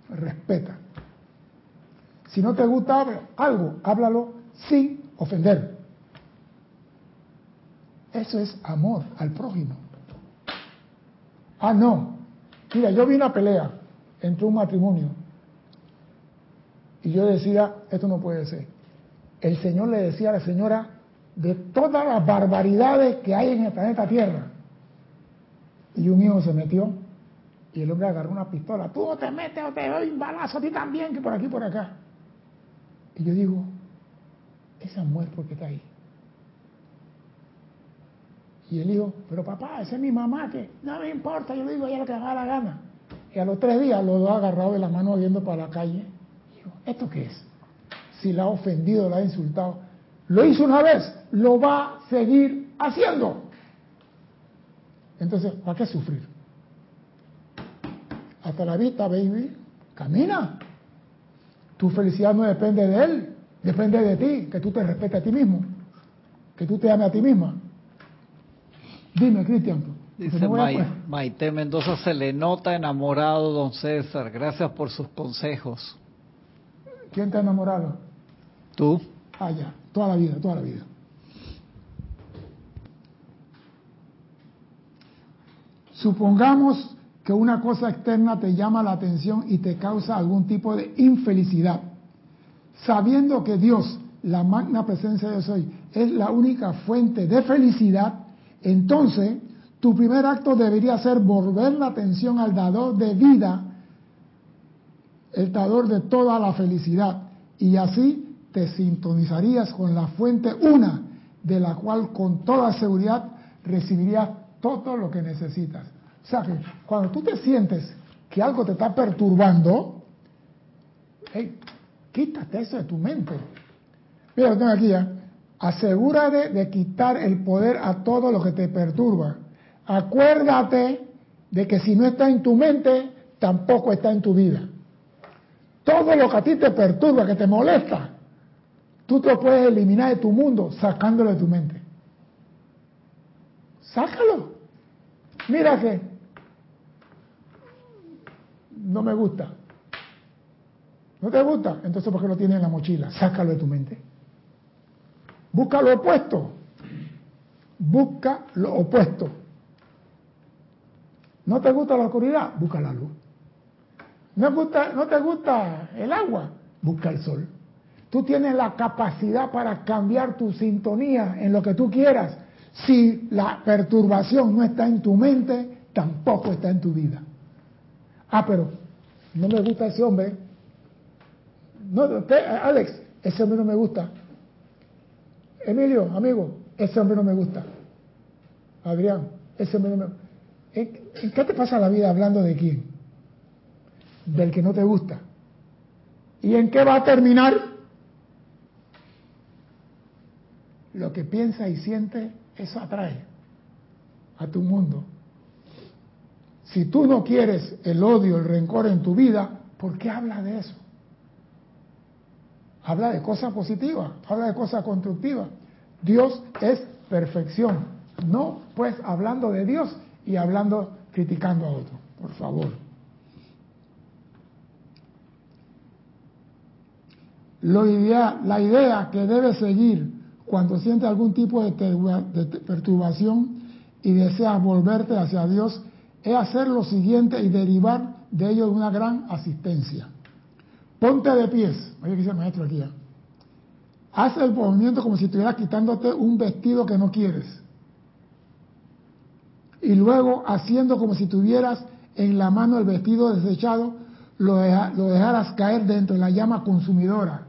Respeta. Si no te gusta algo, háblalo sin ofender. Eso es amor al prójimo. Ah, no. Mira, yo vi una pelea entre un matrimonio y yo decía, esto no puede ser. El Señor le decía a la señora de todas las barbaridades que hay en el planeta Tierra. Y un hijo se metió y el hombre agarró una pistola. Tú te metes o te doy un balazo a ti también, que por aquí, por acá. Y yo digo, esa mujer, ¿por qué está ahí? Y él dijo, pero papá, esa es mi mamá, que no me importa, yo digo, ella lo que haga la gana. Y a los tres días los dos agarrados de la mano viendo para la calle. Digo, ¿esto qué es? Si la ha ofendido, la ha insultado, lo hizo una vez, lo va a seguir haciendo. Entonces, ¿para qué sufrir? Hasta la vista, baby, camina. Tu felicidad no depende de él, depende de ti, que tú te respetes a ti mismo, que tú te ames a ti misma. Dime, Cristian. Dice Maite Mendoza, se le nota enamorado, don César. Gracias por sus consejos. ¿Quién te ha enamorado? Tú. Ah, ya, toda la vida, toda la vida. Supongamos que una cosa externa te llama la atención y te causa algún tipo de infelicidad. Sabiendo que Dios, la magna presencia de soy, es la única fuente de felicidad, entonces tu primer acto debería ser volver la atención al dador de vida, el dador de toda la felicidad, y así te sintonizarías con la fuente una, de la cual con toda seguridad recibirías todo lo que necesitas. O sea que cuando tú te sientes que algo te está perturbando, quítate eso de tu mente. Mira, lo tengo aquí ya. Asegúrate de quitar el poder a todo lo que te perturba. Acuérdate de que si no está en tu mente, tampoco está en tu vida. Todo lo que a ti te perturba, que te molesta, tú te lo puedes eliminar de tu mundo sacándolo de tu mente. Sácalo. Mira que no me gusta. ¿No te gusta? Entonces, ¿por qué lo tienes en la mochila? Sácalo de tu mente. Busca lo opuesto. Busca lo opuesto. ¿No te gusta la oscuridad? Busca la luz. ¿No, gusta, ¿No te gusta el agua? Busca el sol. Tú tienes la capacidad para cambiar tu sintonía en lo que tú quieras. Si la perturbación no está en tu mente, tampoco está en tu vida. Ah, pero no me gusta ese hombre. No, Alex, ese hombre no me gusta. Emilio, amigo, ese hombre no me gusta. Adrián, ese hombre no me gusta. ¿En qué te pasa la vida hablando de quién? Del que no te gusta. ¿Y en qué va a terminar? Lo que piensa y siente, eso atrae a tu mundo. Si tú no quieres el odio, el rencor en tu vida, ¿por qué habla de eso? Habla de cosas positivas, habla de cosas constructivas. Dios es perfección. No, pues hablando de Dios y hablando, criticando a otro, por favor. La idea que debe seguir cuando siente algún tipo de, de perturbación y deseas volverte hacia Dios es hacer lo siguiente y derivar de ello una gran asistencia. Ponte de pies, oye que dice el maestro aquí. Haz el movimiento como si estuvieras quitándote un vestido que no quieres. Y luego haciendo como si tuvieras en la mano el vestido desechado, lo, lo dejaras caer dentro de la llama consumidora.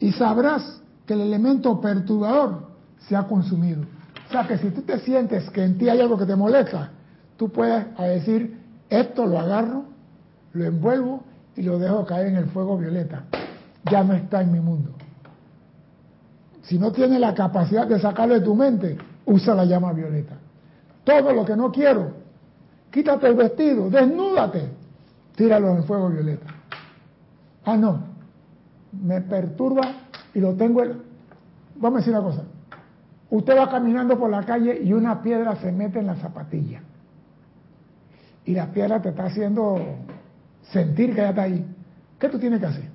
Y sabrás que el elemento perturbador se ha consumido. O sea que si tú te sientes que en ti hay algo que te molesta, tú puedes decir, esto lo agarro, lo envuelvo y lo dejo caer en el fuego violeta. Ya no está en mi mundo. Si no tienes la capacidad de sacarlo de tu mente, usa la llama violeta. Todo lo que no quiero, quítate el vestido, desnúdate, tíralo en el fuego violeta. Ah, no, me perturba y lo tengo. En... Vamos a decir una cosa. Usted va caminando por la calle y una piedra se mete en la zapatilla y la piedra te está haciendo sentir que ya está ahí, ¿qué tú tienes que hacer?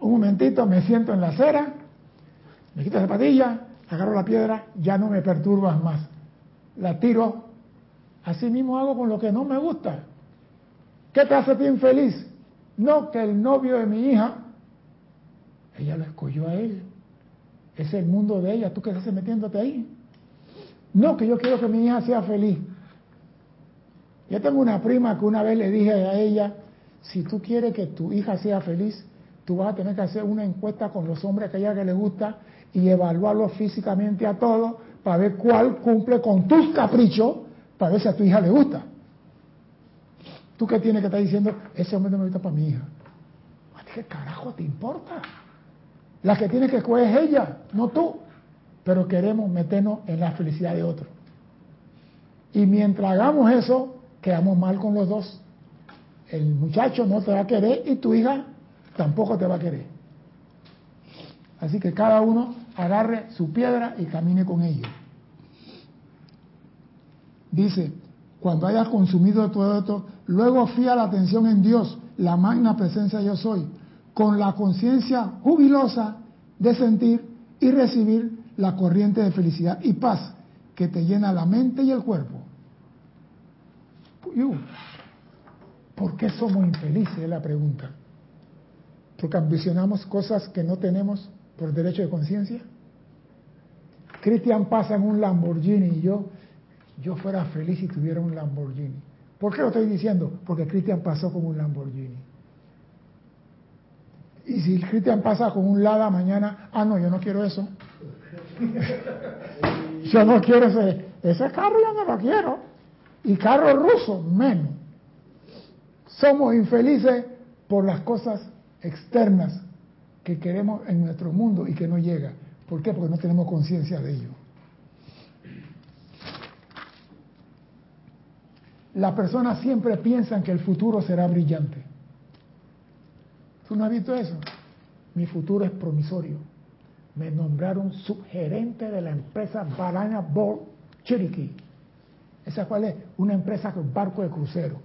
Un momentito, me siento en la acera, me quito la zapatilla, agarro la piedra, ya no me perturbas más. La tiro, así mismo hago con lo que no me gusta. ¿Qué te hace bien feliz? No que el novio de mi hija, ella lo escogió a él. Es el mundo de ella, tú que estás metiéndote ahí. No, que yo quiero que mi hija sea feliz. Yo tengo una prima que una vez le dije a ella, si tú quieres que tu hija sea feliz, tú vas a tener que hacer una encuesta con los hombres que ella que le gusta y evaluarlo físicamente a todos para ver cuál cumple con tus caprichos, para ver si a tu hija le gusta. ¿Tú qué tienes que estar diciendo? Ese hombre no me gusta para mi hija. ¿Qué carajo te importa? La que tiene que escoger es ella, no tú pero queremos meternos en la felicidad de otro. Y mientras hagamos eso, quedamos mal con los dos. El muchacho no te va a querer y tu hija tampoco te va a querer. Así que cada uno agarre su piedra y camine con ella. Dice, cuando hayas consumido todo esto, luego fía la atención en Dios, la magna presencia yo soy, con la conciencia jubilosa de sentir y recibir la corriente de felicidad y paz que te llena la mente y el cuerpo. ¿Por qué somos infelices? Es la pregunta. Porque ambicionamos cosas que no tenemos por derecho de conciencia. Cristian pasa en un Lamborghini y yo, yo fuera feliz si tuviera un Lamborghini. ¿Por qué lo estoy diciendo? Porque Cristian pasó con un Lamborghini. Y si Cristian pasa con un Lada mañana, ah, no, yo no quiero eso. yo no quiero ese, ese carro, yo no lo quiero. Y carro ruso, menos. Somos infelices por las cosas externas que queremos en nuestro mundo y que no llega. ¿Por qué? Porque no tenemos conciencia de ello. Las personas siempre piensan que el futuro será brillante. ¿Tú no has visto eso? Mi futuro es promisorio. Me nombraron subgerente de la empresa Banana Board Cherokee. ¿Esa cuál es? Una empresa con barco de crucero.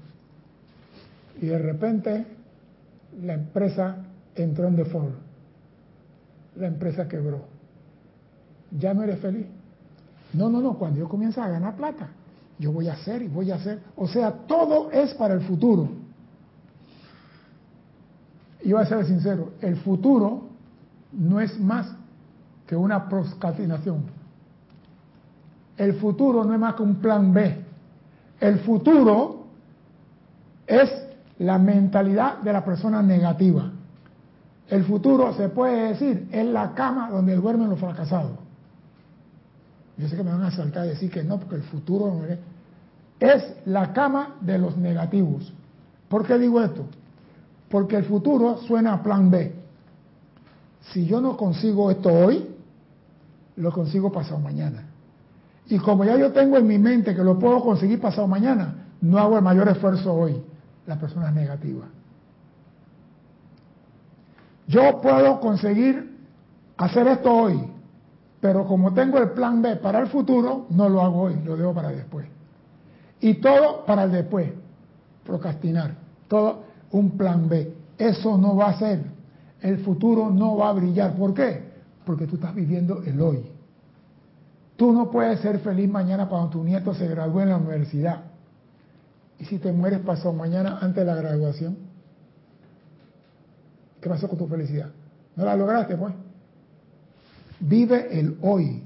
Y de repente la empresa entró en default. La empresa quebró ya no eres feliz. No, no, no, cuando yo comienzo a ganar plata, yo voy a hacer y voy a hacer. O sea, todo es para el futuro. Y voy a ser sincero, el futuro no es más que una procrastinación. El futuro no es más que un plan B. El futuro es la mentalidad de la persona negativa. El futuro, se puede decir, es la cama donde duermen los fracasados. Yo sé que me van a saltar a decir que no, porque el futuro es la cama de los negativos. ¿Por qué digo esto? Porque el futuro suena a plan B. Si yo no consigo esto hoy, lo consigo pasado mañana. Y como ya yo tengo en mi mente que lo puedo conseguir pasado mañana, no hago el mayor esfuerzo hoy. La persona es negativa. Yo puedo conseguir hacer esto hoy, pero como tengo el plan B para el futuro, no lo hago hoy, lo dejo para después. Y todo para el después, procrastinar, todo un plan B. Eso no va a ser. El futuro no va a brillar. ¿Por qué? Porque tú estás viviendo el hoy. Tú no puedes ser feliz mañana cuando tu nieto se gradúe en la universidad. ¿Y si te mueres pasado mañana antes de la graduación? ¿Qué pasó con tu felicidad? ¿No la lograste, pues? Vive el hoy,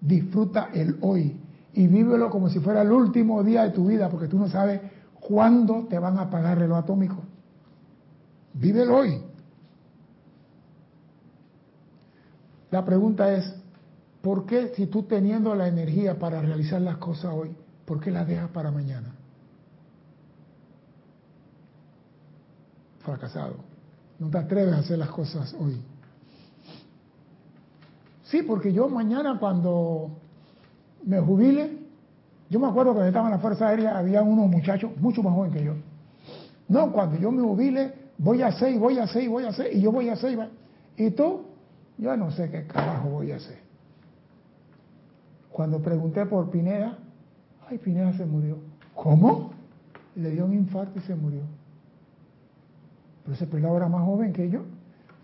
disfruta el hoy y vívelo como si fuera el último día de tu vida, porque tú no sabes cuándo te van a pagar el reloj atómico. Vive el hoy. La pregunta es, ¿por qué si tú teniendo la energía para realizar las cosas hoy, ¿por qué las dejas para mañana? Fracasado. No te atreves a hacer las cosas hoy. Sí, porque yo mañana cuando me jubile, yo me acuerdo que estaba en la Fuerza Aérea, había unos muchachos mucho más jóvenes que yo. No, cuando yo me jubile, voy a hacer, y voy a hacer, y voy a hacer, y yo voy a hacer. Y tú, yo no sé qué carajo voy a hacer. Cuando pregunté por Pineda, ay, Pineda se murió. ¿Cómo? Le dio un infarto y se murió. Pero ese pelado era más joven que yo.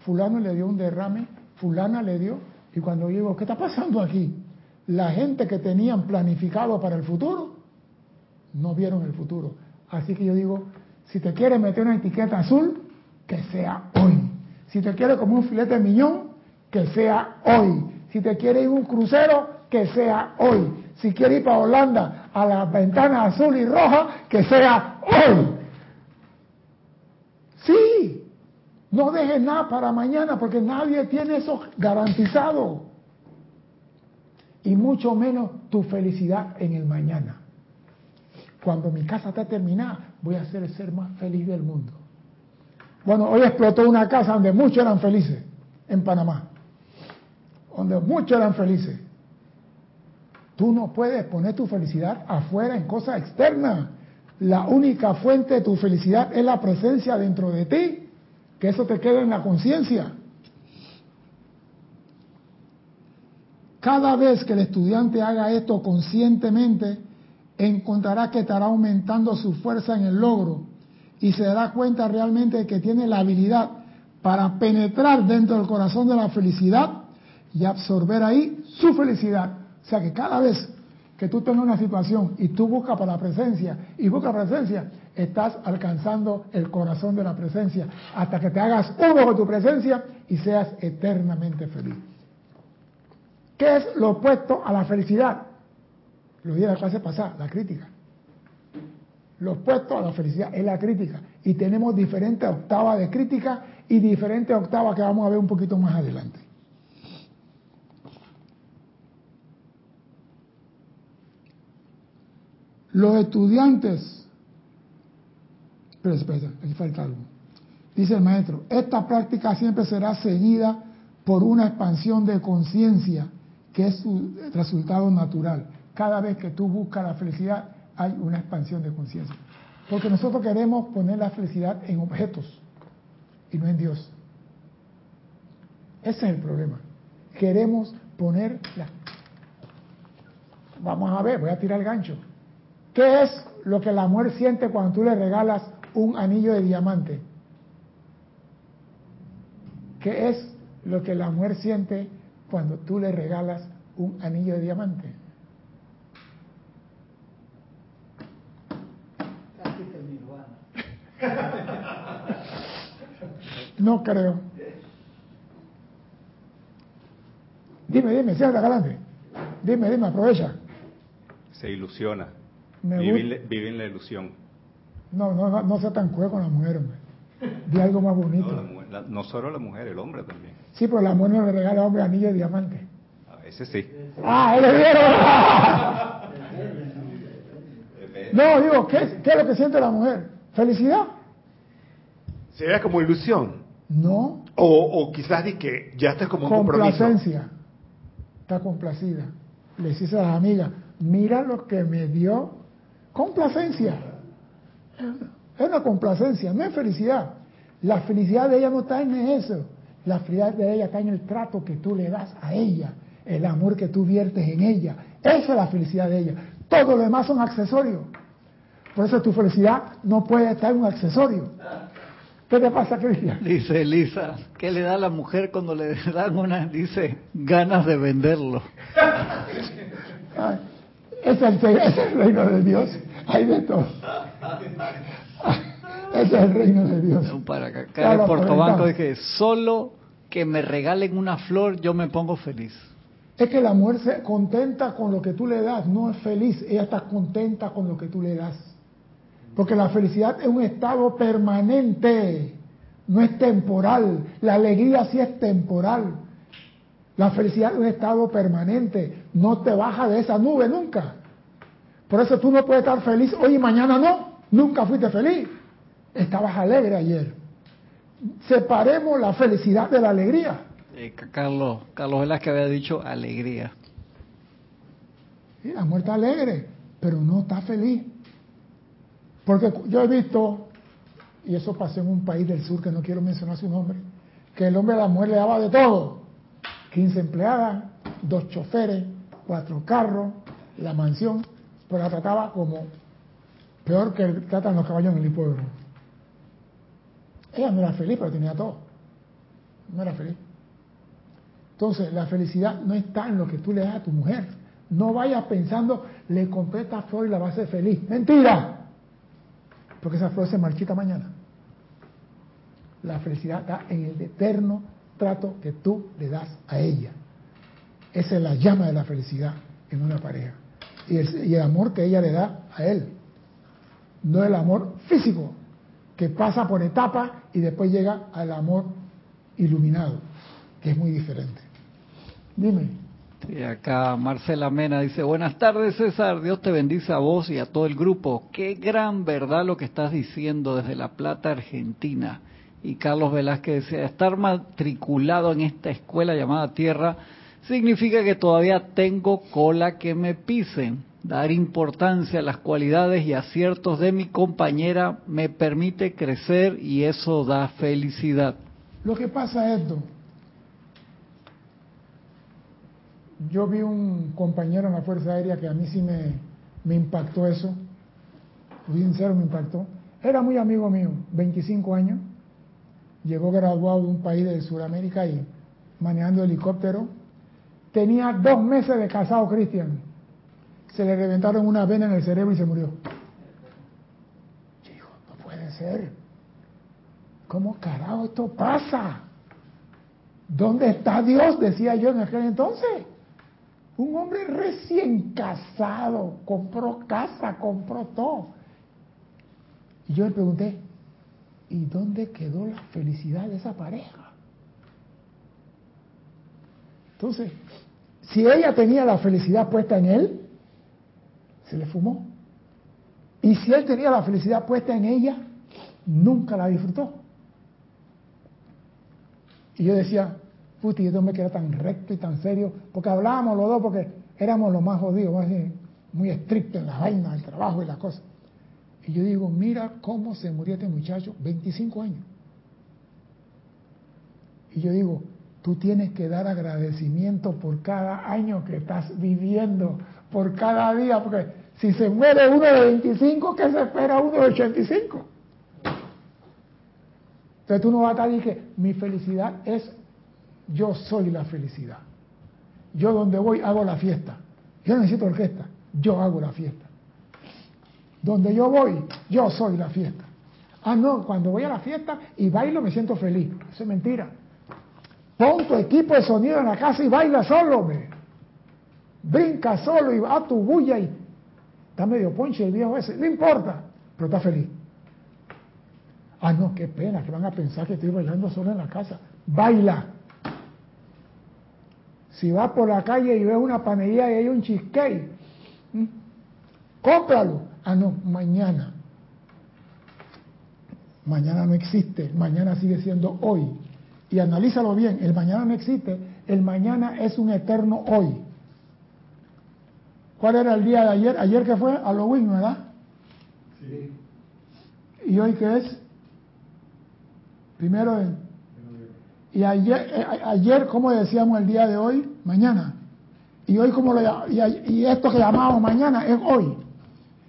Fulano le dio un derrame, fulana le dio, y cuando digo, ¿qué está pasando aquí? La gente que tenían planificado para el futuro, no vieron el futuro. Así que yo digo, si te quieres meter una etiqueta azul, que sea hoy. Si te quieres como un filete de miñón, que sea hoy. Si te quieres ir un crucero, que sea hoy. Si quieres ir para Holanda a las ventanas azul y roja, que sea hoy. Sí, no dejes nada para mañana porque nadie tiene eso garantizado. Y mucho menos tu felicidad en el mañana. Cuando mi casa está terminada, voy a ser el ser más feliz del mundo. Bueno, hoy explotó una casa donde muchos eran felices, en Panamá. Donde muchos eran felices. Tú no puedes poner tu felicidad afuera en cosas externas. La única fuente de tu felicidad es la presencia dentro de ti que eso te quede en la conciencia. Cada vez que el estudiante haga esto conscientemente, encontrará que estará aumentando su fuerza en el logro y se dará cuenta realmente de que tiene la habilidad para penetrar dentro del corazón de la felicidad y absorber ahí su felicidad. O sea que cada vez que tú tengas una situación y tú buscas para la presencia y buscas presencia, estás alcanzando el corazón de la presencia hasta que te hagas uno con tu presencia y seas eternamente feliz. ¿Qué es lo opuesto a la felicidad? Lo dije en la clase pasada, la crítica. Lo opuesto a la felicidad es la crítica. Y tenemos diferentes octavas de crítica y diferentes octavas que vamos a ver un poquito más adelante. Los estudiantes, pero espera, aquí falta algo. Dice el maestro, esta práctica siempre será seguida por una expansión de conciencia, que es su resultado natural. Cada vez que tú buscas la felicidad, hay una expansión de conciencia. Porque nosotros queremos poner la felicidad en objetos y no en Dios. Ese es el problema. Queremos poner la... Vamos a ver, voy a tirar el gancho. ¿Qué es lo que la mujer siente cuando tú le regalas un anillo de diamante? ¿Qué es lo que la mujer siente cuando tú le regalas un anillo de diamante? No creo. Dime, dime, siéntate adelante. Dime, dime, aprovecha. Se ilusiona. Vive, en la ilusión. No, no, no, no sea tan cruel con la mujer, hombre. Di algo más bonito. No, solo la mujer, el hombre también. Sí, pero la mujer no le regala al hombre anillo de diamante. A veces sí. ¡Ah, le dieron! no, digo, ¿qué, ¿qué, es lo que siente la mujer? ¿Felicidad? ¿Sería como ilusión? No. O, o quizás di que ya estás como un Complacencia. Está complacida. Le dice a las amigas, mira lo que me dio Complacencia. Es una complacencia, no es felicidad. La felicidad de ella no está en eso. La felicidad de ella está en el trato que tú le das a ella, el amor que tú viertes en ella. Esa es la felicidad de ella. Todo lo demás son accesorios. Por eso tu felicidad no puede estar en un accesorio. ¿Qué te pasa, Cristian? Dice Elisa, ¿qué le da a la mujer cuando le dan una, dice, ganas de venderlo? ese es el reino de Dios hay de todo. Ese es el reino de Dios. Para acá, claro, Portobanco dije, solo que me regalen una flor, yo me pongo feliz. Es que la mujer se contenta con lo que tú le das, no es feliz, ella está contenta con lo que tú le das. Porque la felicidad es un estado permanente, no es temporal. La alegría sí es temporal. La felicidad es un estado permanente, no te baja de esa nube nunca. Por eso tú no puedes estar feliz hoy y mañana no. Nunca fuiste feliz. Estabas alegre ayer. Separemos la felicidad de la alegría. Eh, Carlos, Carlos Velázquez había dicho alegría. Sí, la muerte alegre, pero no está feliz. Porque yo he visto, y eso pasó en un país del sur que no quiero mencionar su nombre, que el hombre a la mujer le daba de todo. 15 empleadas, dos choferes, cuatro carros, la mansión pero la trataba como peor que tratan los caballos en el hipódromo. Ella no era feliz, pero tenía todo. No era feliz. Entonces, la felicidad no está en lo que tú le das a tu mujer. No vayas pensando, le compré esta flor y la va a hacer feliz. ¡Mentira! Porque esa flor se marchita mañana. La felicidad está en el eterno trato que tú le das a ella. Esa es la llama de la felicidad en una pareja y el, amor que ella le da a él. No el amor físico, que pasa por etapas y después llega al amor iluminado, que es muy diferente. Dime. Y acá Marcela Mena dice, buenas tardes César, Dios te bendice a vos y a todo el grupo. Qué gran verdad lo que estás diciendo desde La Plata, Argentina. Y Carlos Velázquez decía, estar matriculado en esta escuela llamada Tierra significa que todavía tengo cola que me pisen. Dar importancia a las cualidades y aciertos de mi compañera me permite crecer y eso da felicidad. Lo que pasa es esto. Yo vi un compañero en la Fuerza Aérea que a mí sí me, me impactó eso. Sincero, me impactó. Era muy amigo mío, 25 años. Llegó graduado de un país de Sudamérica y manejando helicóptero Tenía dos meses de casado Cristian. se le reventaron una vena en el cerebro y se murió. Digo, no puede ser. ¿Cómo carajo esto pasa? ¿Dónde está Dios? Decía yo en aquel entonces. Un hombre recién casado, compró casa, compró todo. Y yo le pregunté, ¿y dónde quedó la felicidad de esa pareja? Entonces, si ella tenía la felicidad puesta en él, se le fumó. Y si él tenía la felicidad puesta en ella, nunca la disfrutó. Y yo decía, puti, yo me queda tan recto y tan serio, porque hablábamos los dos, porque éramos los más jodidos, muy estrictos en las vainas, el trabajo y las cosas. Y yo digo, mira cómo se murió este muchacho, 25 años. Y yo digo, tú tienes que dar agradecimiento por cada año que estás viviendo, por cada día, porque si se muere uno de 25, ¿qué se espera uno de 85? Entonces tú no vas a estar y que mi felicidad es, yo soy la felicidad. Yo donde voy hago la fiesta. Yo no necesito orquesta, yo hago la fiesta. Donde yo voy, yo soy la fiesta. Ah, no, cuando voy a la fiesta y bailo me siento feliz. Eso es mentira. Pon tu equipo de sonido en la casa y baila solo, me. Brinca solo y va a tu bulla y está medio ponche el viejo ese. No importa, pero está feliz. Ah, no, qué pena, que van a pensar que estoy bailando solo en la casa. Baila. Si vas por la calle y ves una panería y hay un cheesecake, cómpralo. Ah, no, mañana. Mañana no existe, mañana sigue siendo hoy. Y analízalo bien, el mañana no existe, el mañana es un eterno hoy. ¿Cuál era el día de ayer? Ayer que fue Halloween, ¿verdad? Sí. ¿Y hoy qué es? Primero. Y ayer, eh, ayer, ¿cómo decíamos el día de hoy? Mañana. Y hoy, ¿cómo lo y, y esto que llamamos mañana es hoy.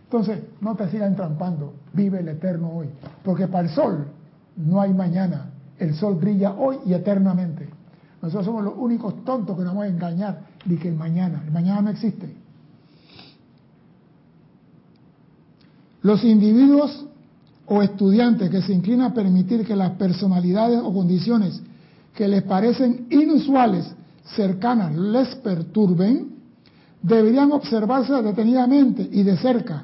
Entonces, no te sigas entrampando, vive el eterno hoy, porque para el sol no hay mañana, el sol brilla hoy y eternamente. Nosotros somos los únicos tontos que nos vamos a engañar de que mañana, el mañana no existe. Los individuos o estudiantes que se inclinan a permitir que las personalidades o condiciones que les parecen inusuales, cercanas, les perturben, deberían observarse detenidamente y de cerca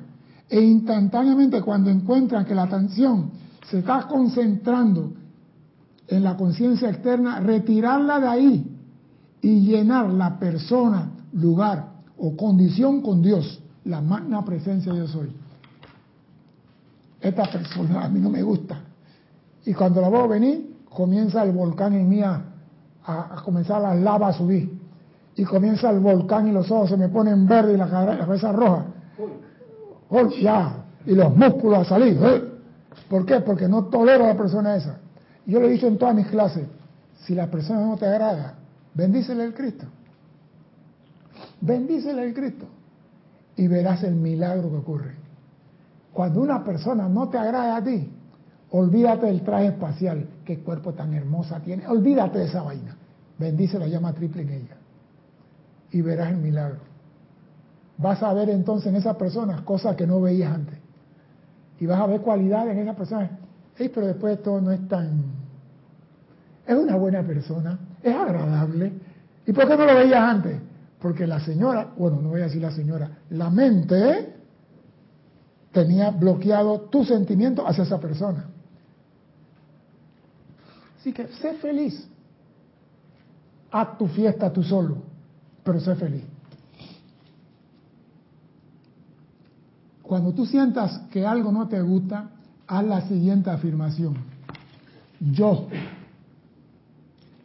e instantáneamente cuando encuentran que la atención se está concentrando en la conciencia externa, retirarla de ahí y llenar la persona, lugar o condición con Dios, la magna presencia de soy. Esta persona a mí no me gusta. Y cuando la veo venir, comienza el volcán en mí a, comenzar las lavas a subir. Y comienza el volcán y los ojos se me ponen verdes y la cabeza roja ya, y los músculos a salir. ¿eh? ¿Por qué? Porque no tolero a la persona esa. Yo le he dicho en todas mis clases, si la persona no te agrada, bendícele el Cristo. Bendícele el Cristo. Y verás el milagro que ocurre. Cuando una persona no te agrada a ti, olvídate del traje espacial, qué cuerpo tan hermosa tiene, olvídate de esa vaina. Bendice la llama triple en ella. Y verás el milagro vas a ver entonces en esa persona cosas que no veías antes. Y vas a ver cualidades en esa pero después de todo no es tan... Es una buena persona, es agradable. ¿Y por qué no lo veías antes? Porque la señora, bueno, no voy a decir la señora, la mente tenía bloqueado tu sentimiento hacia esa persona. Así que sé feliz. Haz tu fiesta tú solo, pero sé feliz. Cuando tú sientas que algo no te gusta, haz la siguiente afirmación. Yo,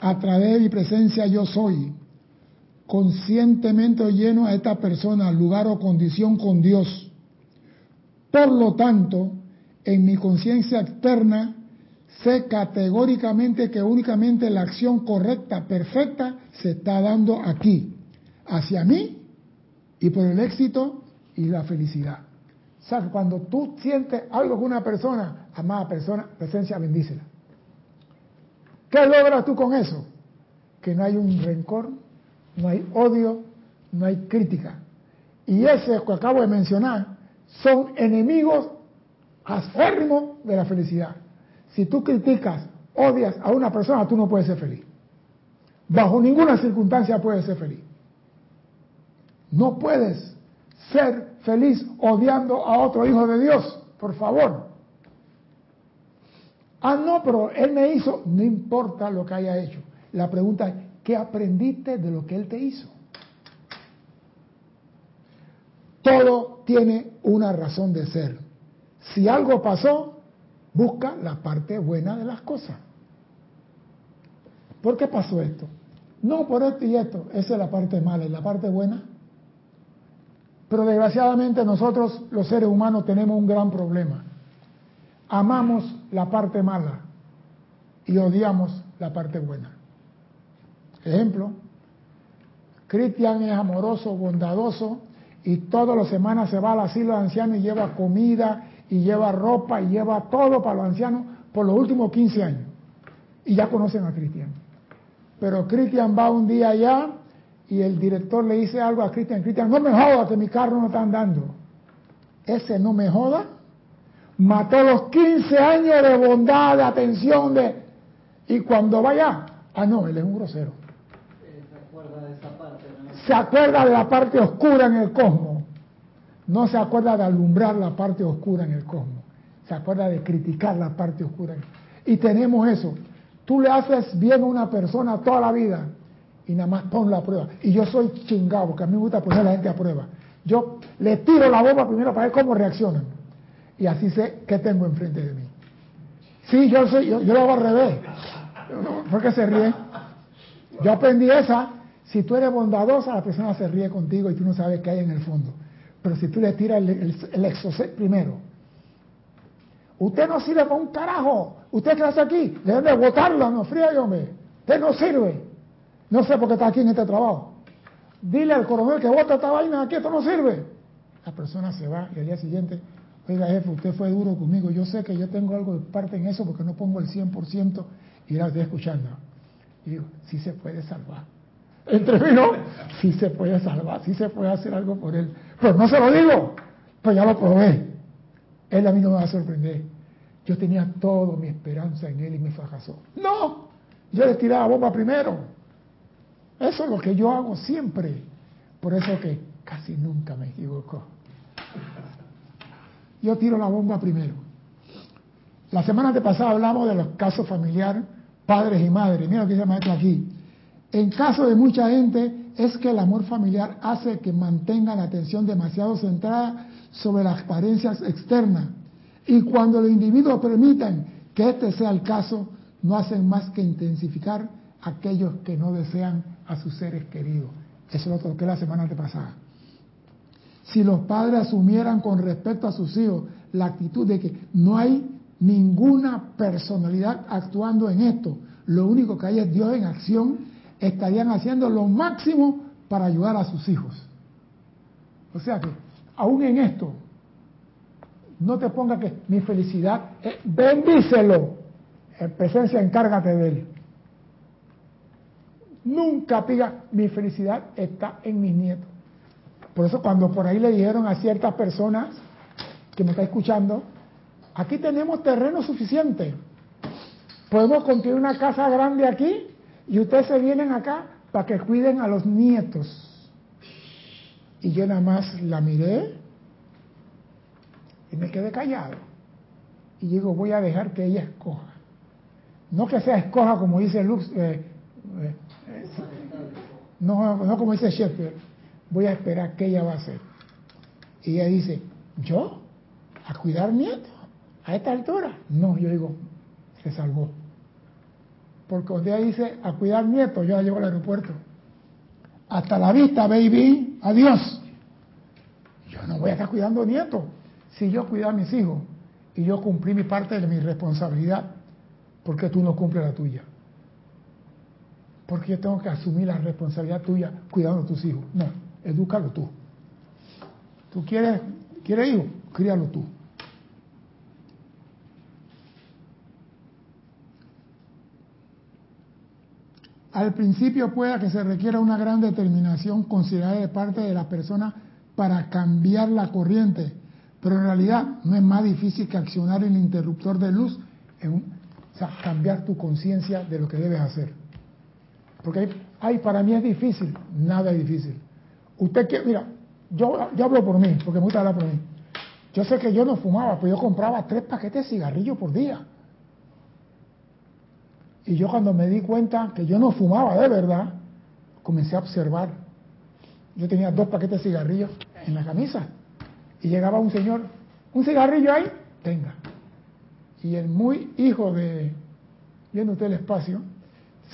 a través de mi presencia yo soy, conscientemente lleno a esta persona, lugar o condición con Dios. Por lo tanto, en mi conciencia externa, sé categóricamente que únicamente la acción correcta, perfecta, se está dando aquí, hacia mí y por el éxito y la felicidad. O sea, cuando tú sientes algo con una persona, amada persona, presencia, bendícela. ¿Qué logras tú con eso? Que no hay un rencor, no hay odio, no hay crítica. y ese que acabo de mencionar son enemigos aférrimos de la felicidad. Si tú criticas, odias a una persona, tú no puedes ser feliz. Bajo ninguna circunstancia puedes ser feliz. No puedes ser feliz odiando a otro hijo de Dios, por favor. Ah, no, pero él me hizo, no importa lo que haya hecho. La pregunta es, ¿qué aprendiste de lo que él te hizo? Todo tiene una razón de ser. Si algo pasó, busca la parte buena de las cosas. ¿Por qué pasó esto? No por esto y esto. Esa es la parte mala. ¿Y la parte buena? Pero desgraciadamente nosotros, los seres humanos, tenemos un gran problema. Amamos la parte mala y odiamos la parte buena. Ejemplo, Cristian es amoroso, bondadoso, y todas las semanas se va al asilo de ancianos y lleva comida y lleva ropa y lleva todo para los ancianos por los últimos 15 años. Y ya conocen a Cristian. Pero Cristian va un día allá y el director le dice algo a Cristian, Cristian, no me joda que mi carro no está andando. Ese no me joda. Mató los 15 años de bondad, de atención, de... Y cuando vaya, ah no, él es un grosero se acuerda de la parte oscura en el cosmos. No se acuerda de alumbrar la parte oscura en el cosmos. Se acuerda de criticar la parte oscura. Y tenemos eso. Tú le haces bien a una persona toda la vida y nada más pon la prueba. Y yo soy chingado, porque a mí me gusta poner a la gente a prueba. Yo le tiro la bomba primero para ver cómo reaccionan. Y así sé qué tengo enfrente de mí. Sí, yo, soy, yo, yo lo hago al revés. ¿Por qué se ríe? Yo aprendí esa si tú eres bondadosa, la persona se ríe contigo y tú no sabes qué hay en el fondo. Pero si tú le tiras el, el, primero, usted no sirve para un carajo. Usted qué hace aquí, deben de botarlo, no frío, hombre. Usted no sirve. No sé por qué está aquí en este trabajo. Dile al coronel que bota esta vaina aquí, esto no sirve. La persona se va y al día siguiente, oiga jefe, usted fue duro conmigo. Yo sé que yo tengo algo de parte en eso porque no pongo el 100% y la estoy escuchando. Y digo, sí se puede salvar entre mí no, se puede salvar, sí se puede hacer algo por él. Pero no se lo digo, pues ya lo probé. Él a mí no me va a sorprender. Yo tenía toda mi esperanza en él y me fracasó. No, yo le tiraba bomba primero. Eso es lo que yo hago siempre. Por eso que casi nunca me equivoco. Yo tiro la bomba primero. La semana de pasada hablamos de los casos familiares, padres y madres. Mira lo que dice el maestro aquí. En caso de mucha gente es que el amor familiar hace que mantenga la atención demasiado centrada sobre las apariencias externas. Y cuando los individuos permitan que este sea el caso, no hacen más que intensificar aquellos que no desean a sus seres queridos. Eso lo toqué la semana pasada. Si los padres asumieran con respecto a sus hijos la actitud de que no hay ninguna personalidad actuando en esto, lo único que hay es Dios en acción, estarían haciendo lo máximo para ayudar a sus hijos. O sea que, aún en esto, no te ponga que mi felicidad, bendícelo, en presencia encárgate de él. Nunca diga, mi felicidad está en mis nietos. Por eso cuando por ahí le dijeron a ciertas personas que me está escuchando, aquí tenemos terreno suficiente. Podemos construir una casa grande aquí y ustedes se vienen acá para que cuiden a los nietos. Y yo nada más la miré y me quedé callado. Y digo, voy a dejar que ella escoja. No que sea escoja como dice Lux, eh, eh, no, no como dice Sheffield, voy a esperar que ella va a hacer. Y ella dice, ¿yo? ¿A cuidar nietos? ¿A esta altura? No, yo digo, se salvó. Porque cuando ella dice a cuidar nietos, yo la llevo al aeropuerto. Hasta la vista, baby. Adiós. Yo no voy a estar cuidando nietos. Si yo cuido a mis hijos y yo cumplí mi parte de mi responsabilidad, ¿por qué tú no cumples la tuya? Porque yo tengo que asumir la responsabilidad tuya cuidando a tus hijos. No, edúcalo tú. ¿Tú quieres, quieres hijos? Críalo tú. Al principio pueda que se requiera una gran determinación considerada de parte de la persona para cambiar la corriente, pero en realidad no es más difícil que accionar el interruptor de luz, en o sea, cambiar tu conciencia de lo que debes hacer. Porque ay, para mí es difícil, nada es difícil. Usted quiere, mira, yo, yo hablo por mí, porque me gusta por mí. Yo sé que yo no fumaba, pero yo compraba tres paquetes de cigarrillos por día. Y yo cuando me di cuenta que yo no fumaba de verdad, comencé a observar. Yo tenía dos paquetes de cigarrillos en la camisa. Y llegaba un señor, un cigarrillo ahí, tenga. Y el muy hijo de, viendo usted el espacio,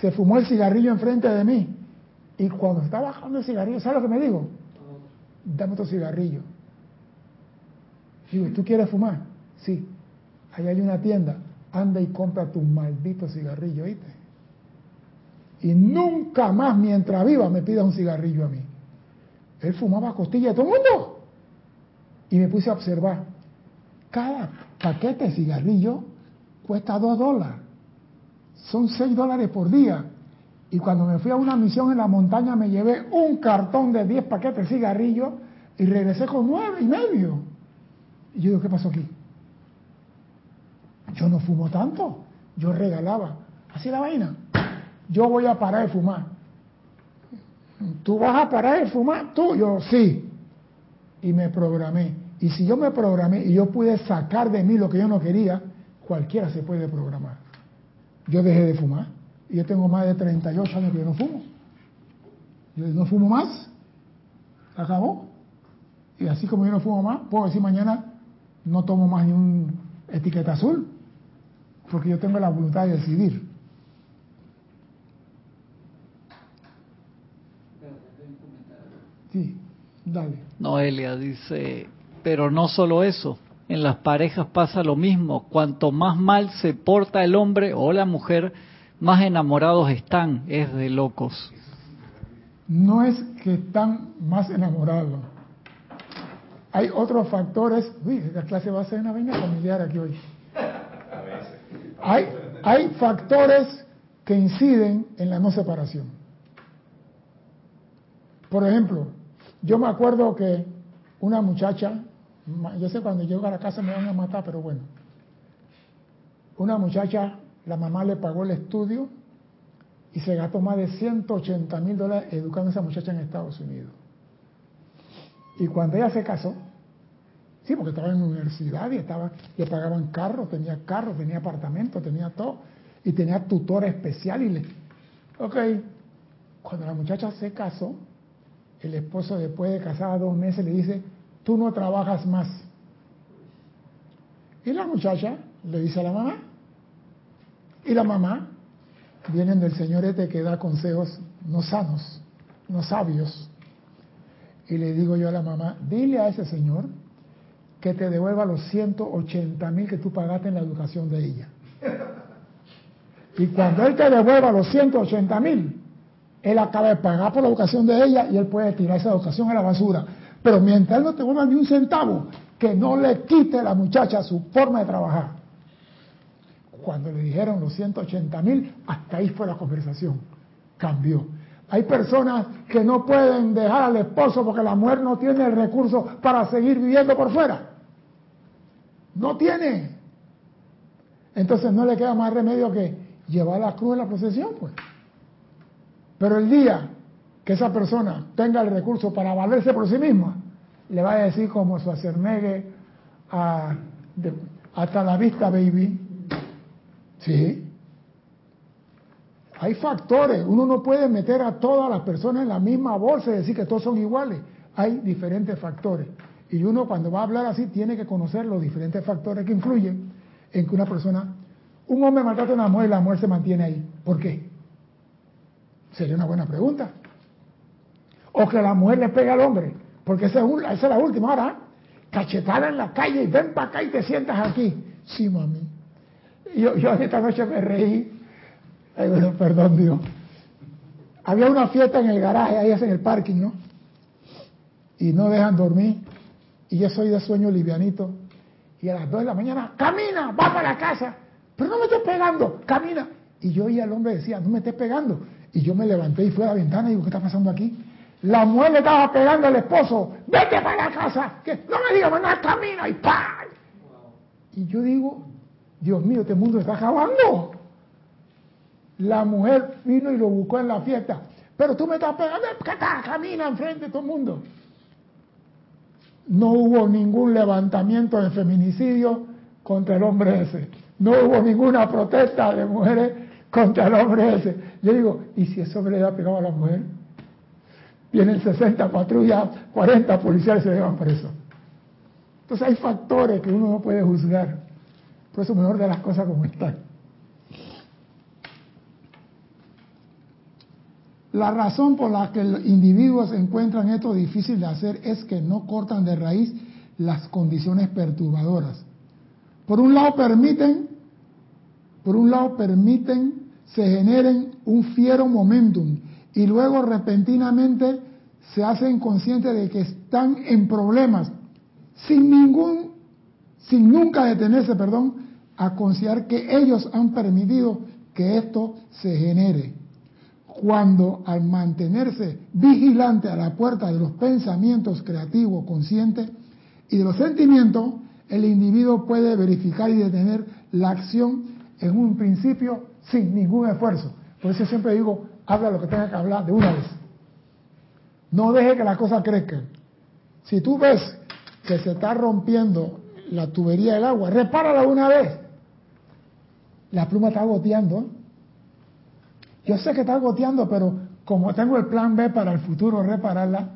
se fumó el cigarrillo enfrente de mí. Y cuando estaba bajando el cigarrillo, ¿sabe lo que me dijo? Dame otro cigarrillo. Digo, ¿tú quieres fumar? Sí. Ahí hay una tienda anda y compra tu maldito cigarrillo, ¿oíste? Y nunca más mientras viva me pida un cigarrillo a mí. Él fumaba costilla de todo el mundo. Y me puse a observar. Cada paquete de cigarrillo cuesta dos dólares. Son seis dólares por día. Y cuando me fui a una misión en la montaña me llevé un cartón de diez paquetes de cigarrillos y regresé con nueve y medio. Y yo digo, ¿qué pasó aquí? Yo no fumo tanto, yo regalaba. Así la vaina. Yo voy a parar de fumar. ¿Tú vas a parar de fumar? Tú, yo sí. Y me programé. Y si yo me programé y yo pude sacar de mí lo que yo no quería, cualquiera se puede programar. Yo dejé de fumar. Y yo tengo más de 38 años que yo no fumo. Yo no fumo más. Acabó. Y así como yo no fumo más, puedo decir mañana no tomo más ni un etiqueta azul porque yo tengo la voluntad de decidir. Sí, dale. Noelia dice, pero no solo eso, en las parejas pasa lo mismo, cuanto más mal se porta el hombre o la mujer, más enamorados están, es de locos. No es que están más enamorados. Hay otros factores. Uy, la clase va a ser una vaina familiar aquí hoy. Hay, hay factores que inciden en la no separación. Por ejemplo, yo me acuerdo que una muchacha, yo sé cuando llego a la casa me van a matar, pero bueno, una muchacha, la mamá le pagó el estudio y se gastó más de 180 mil dólares educando a esa muchacha en Estados Unidos. Y cuando ella se casó, Sí, porque estaba en la universidad y estaba, le pagaban carro, tenía carro, tenía apartamento, tenía todo. Y tenía tutor especial y. Ok, cuando la muchacha se casó, el esposo después de casada dos meses le dice, tú no trabajas más. Y la muchacha le dice a la mamá. Y la mamá, vienen del señor este que da consejos no sanos, no sabios. Y le digo yo a la mamá, dile a ese señor que te devuelva los 180 mil que tú pagaste en la educación de ella. Y cuando él te devuelva los 180 mil, él acaba de pagar por la educación de ella y él puede tirar esa educación a la basura. Pero mientras él no te ni un centavo, que no le quite la muchacha su forma de trabajar. Cuando le dijeron los 180 mil, hasta ahí fue la conversación. Cambió. Hay personas que no pueden dejar al esposo porque la mujer no tiene el recurso para seguir viviendo por fuera. No tiene. Entonces no le queda más remedio que llevar la cruz en la procesión, pues. Pero el día que esa persona tenga el recurso para valerse por sí misma, le va a decir como su acernegue a, hasta la vista, baby. Sí. Hay factores. Uno no puede meter a todas las personas en la misma bolsa y decir que todos son iguales. Hay diferentes factores. Y uno cuando va a hablar así tiene que conocer los diferentes factores que influyen en que una persona, un hombre maltrata a una mujer y la mujer se mantiene ahí. ¿Por qué? Sería una buena pregunta. O que la mujer le pega al hombre, porque esa es, la última. Ahora, cachetada en la calle y ven para acá y te sientas aquí. Sí, mami. Yo, yo esta noche me reí. perdón, Dios. Había una fiesta en el garaje, ahí es en el parking, ¿no? Y no dejan dormir y yo soy de sueño livianito, y a las 2 de la mañana, camina, va para la casa, pero no me estés pegando, camina. Y yo y el hombre decía, no me estés pegando. Y yo me levanté y fui a la ventana y digo, ¿qué está pasando aquí? La mujer le estaba pegando al esposo, vete para la casa, que no me digas nada, camina y ¡pam! Y yo digo, Dios mío, este mundo está acabando. La mujer vino y lo buscó en la fiesta. Pero tú me estás pegando, camina enfrente de todo el mundo. No hubo ningún levantamiento de feminicidio contra el hombre ese. No hubo ninguna protesta de mujeres contra el hombre ese. Yo digo, ¿y si ese hombre le ha pegado a la mujer? Vienen 60 patrullas, 40 policías y se llevan preso. Entonces hay factores que uno no puede juzgar. Por eso mejor de las cosas como están. La razón por la que los individuos encuentran esto difícil de hacer es que no cortan de raíz las condiciones perturbadoras. Por un lado permiten, por un lado permiten se generen un fiero momentum y luego repentinamente se hacen conscientes de que están en problemas sin ningún, sin nunca detenerse, perdón, a considerar que ellos han permitido que esto se genere cuando al mantenerse vigilante a la puerta de los pensamientos creativos conscientes y de los sentimientos, el individuo puede verificar y detener la acción en un principio sin ningún esfuerzo. Por eso siempre digo, habla lo que tenga que hablar de una vez. No deje que las cosas crezcan. Si tú ves que se está rompiendo la tubería del agua, repárala una vez. La pluma está goteando. Yo sé que está goteando, pero como tengo el plan B para el futuro repararla,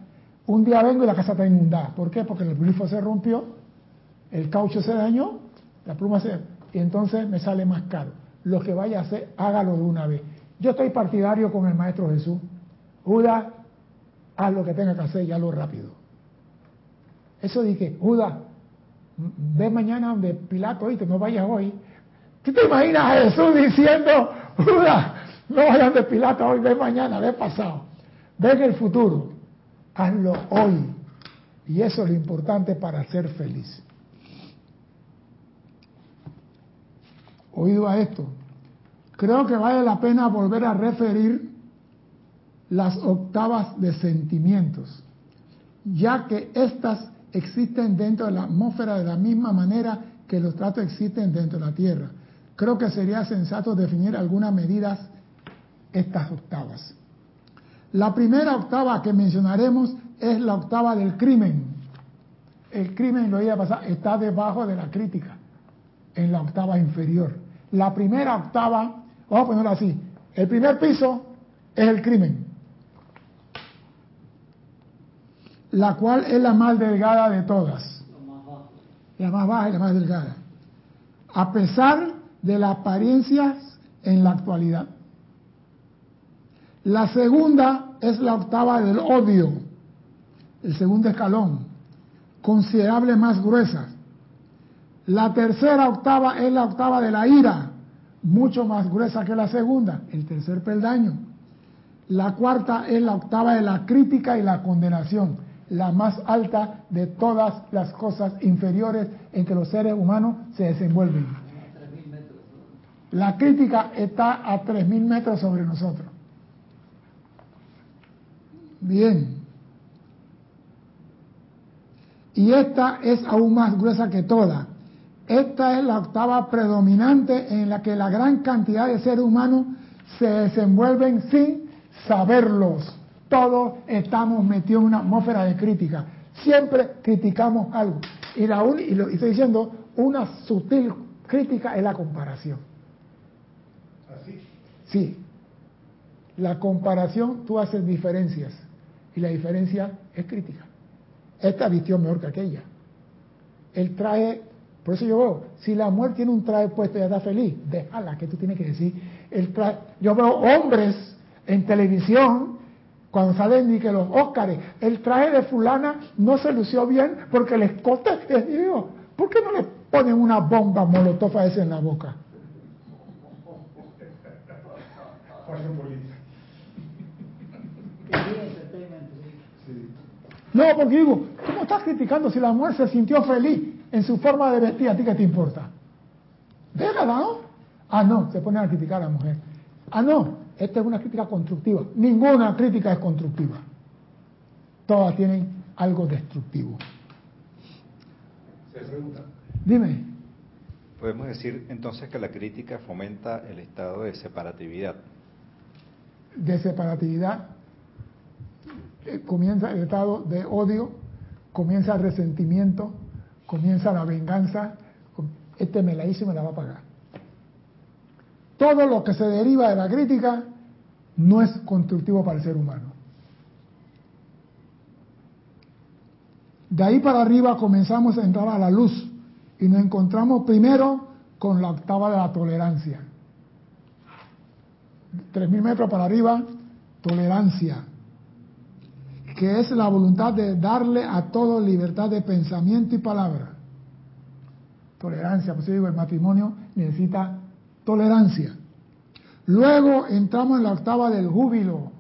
un día vengo y la casa está inundada. ¿Por qué? Porque el grifo se rompió, el caucho se dañó, la pluma se... Y entonces me sale más caro. Lo que vaya a hacer, hágalo de una vez. Yo estoy partidario con el Maestro Jesús. Judas, haz lo que tenga que hacer y hazlo rápido. Eso dije, Judas, ve mañana donde Pilato, oíste, no vayas hoy. ¿Tú te imaginas a Jesús diciendo, Judas, no vayan de Pilato hoy, ve mañana, ve pasado. Ve en el futuro. Hazlo hoy. Y eso es lo importante para ser feliz. Oído a esto, creo que vale la pena volver a referir las octavas de sentimientos, ya que éstas existen dentro de la atmósfera de la misma manera que los tratos existen dentro de la Tierra. Creo que sería sensato definir algunas medidas estas octavas. La primera octava que mencionaremos es la octava del crimen. El crimen, lo iba a pasar, está debajo de la crítica, en la octava inferior. La primera octava, vamos a ponerlo así, el primer piso es el crimen, la cual es la más delgada de todas. La más baja y la más delgada. A pesar de las apariencias en la actualidad. La segunda es la octava del odio, el segundo escalón, considerable más gruesa. La tercera octava es la octava de la ira, mucho más gruesa que la segunda, el tercer peldaño. La cuarta es la octava de la crítica y la condenación, la más alta de todas las cosas inferiores en que los seres humanos se desenvuelven. La crítica está a 3.000 metros sobre nosotros. Bien. Y esta es aún más gruesa que toda. Esta es la octava predominante en la que la gran cantidad de seres humanos se desenvuelven sin saberlos. Todos estamos metidos en una atmósfera de crítica. Siempre criticamos algo. Y, la y lo estoy diciendo, una sutil crítica es la comparación. ¿Así? Sí. La comparación, tú haces diferencias y la diferencia es crítica. Esta vistió mejor que aquella. El traje, por eso yo veo, si la mujer tiene un traje puesto y está feliz, déjala, que tú tienes que decir. El traje, yo veo hombres en televisión cuando salen ni que los Óscares, el traje de fulana no se lució bien porque el escote es digo, ¿por qué no le ponen una bomba molotov a ese en la boca? No, porque digo, ¿cómo estás criticando si la mujer se sintió feliz en su forma de vestir? ¿A ti qué te importa? Déjala, ¿no? Ah, no, se ponen a criticar a la mujer. Ah, no, esta es una crítica constructiva. Ninguna crítica es constructiva. todas tienen algo destructivo. Se pregunta. Dime. Podemos decir entonces que la crítica fomenta el estado de separatividad. De separatividad eh, comienza el estado de odio, comienza el resentimiento, comienza la venganza. Este me la hizo y me la va a pagar. Todo lo que se deriva de la crítica no es constructivo para el ser humano. De ahí para arriba comenzamos a entrar a la luz y nos encontramos primero con la octava de la tolerancia. Tres mil metros para arriba, tolerancia, que es la voluntad de darle a todo libertad de pensamiento y palabra. Tolerancia, pues digo, el matrimonio necesita tolerancia. Luego entramos en la octava del júbilo,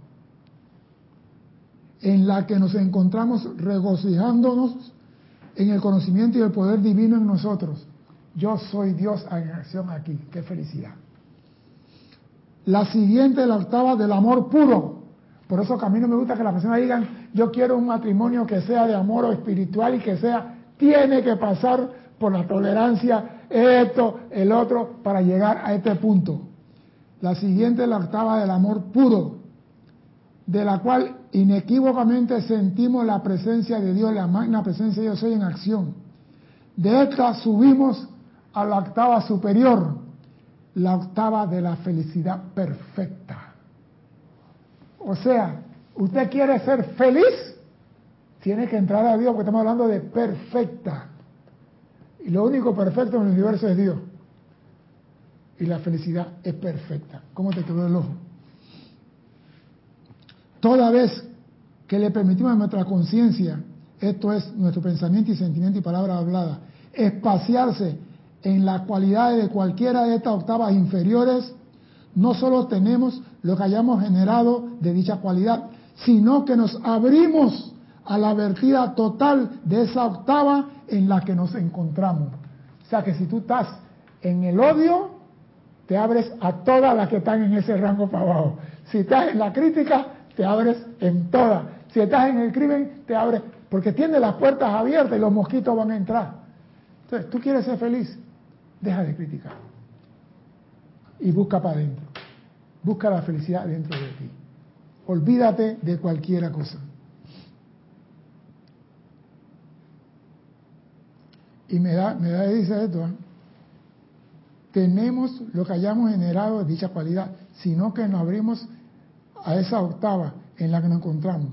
en la que nos encontramos regocijándonos en el conocimiento y el poder divino en nosotros. Yo soy Dios en acción aquí. Qué felicidad. La siguiente, la octava del amor puro. Por eso que a mí no me gusta que las personas digan, yo quiero un matrimonio que sea de amor o espiritual y que sea, tiene que pasar por la tolerancia, esto, el otro, para llegar a este punto. La siguiente, la octava del amor puro, de la cual inequívocamente sentimos la presencia de Dios, la magna presencia de Dios hoy en acción. De esta subimos a la octava superior, la octava de la felicidad perfecta. O sea, usted quiere ser feliz, tiene que entrar a Dios, porque estamos hablando de perfecta. Y lo único perfecto en el universo es Dios. Y la felicidad es perfecta. ¿Cómo te quedó el ojo? Toda vez que le permitimos a nuestra conciencia, esto es nuestro pensamiento y sentimiento y palabra hablada, espaciarse en las cualidades de cualquiera de estas octavas inferiores, no solo tenemos lo que hayamos generado de dicha cualidad, sino que nos abrimos a la vertida total de esa octava en la que nos encontramos. O sea que si tú estás en el odio, te abres a todas las que están en ese rango para abajo. Si estás en la crítica, te abres en todas. Si estás en el crimen, te abres, porque tiene las puertas abiertas y los mosquitos van a entrar. Entonces, tú quieres ser feliz, deja de criticar. Y busca para adentro. Busca la felicidad dentro de ti. Olvídate de cualquier cosa. Y me da, me da, dice esto, ¿eh? tenemos lo que hayamos generado de dicha cualidad, sino que nos abrimos a esa octava en la que nos encontramos.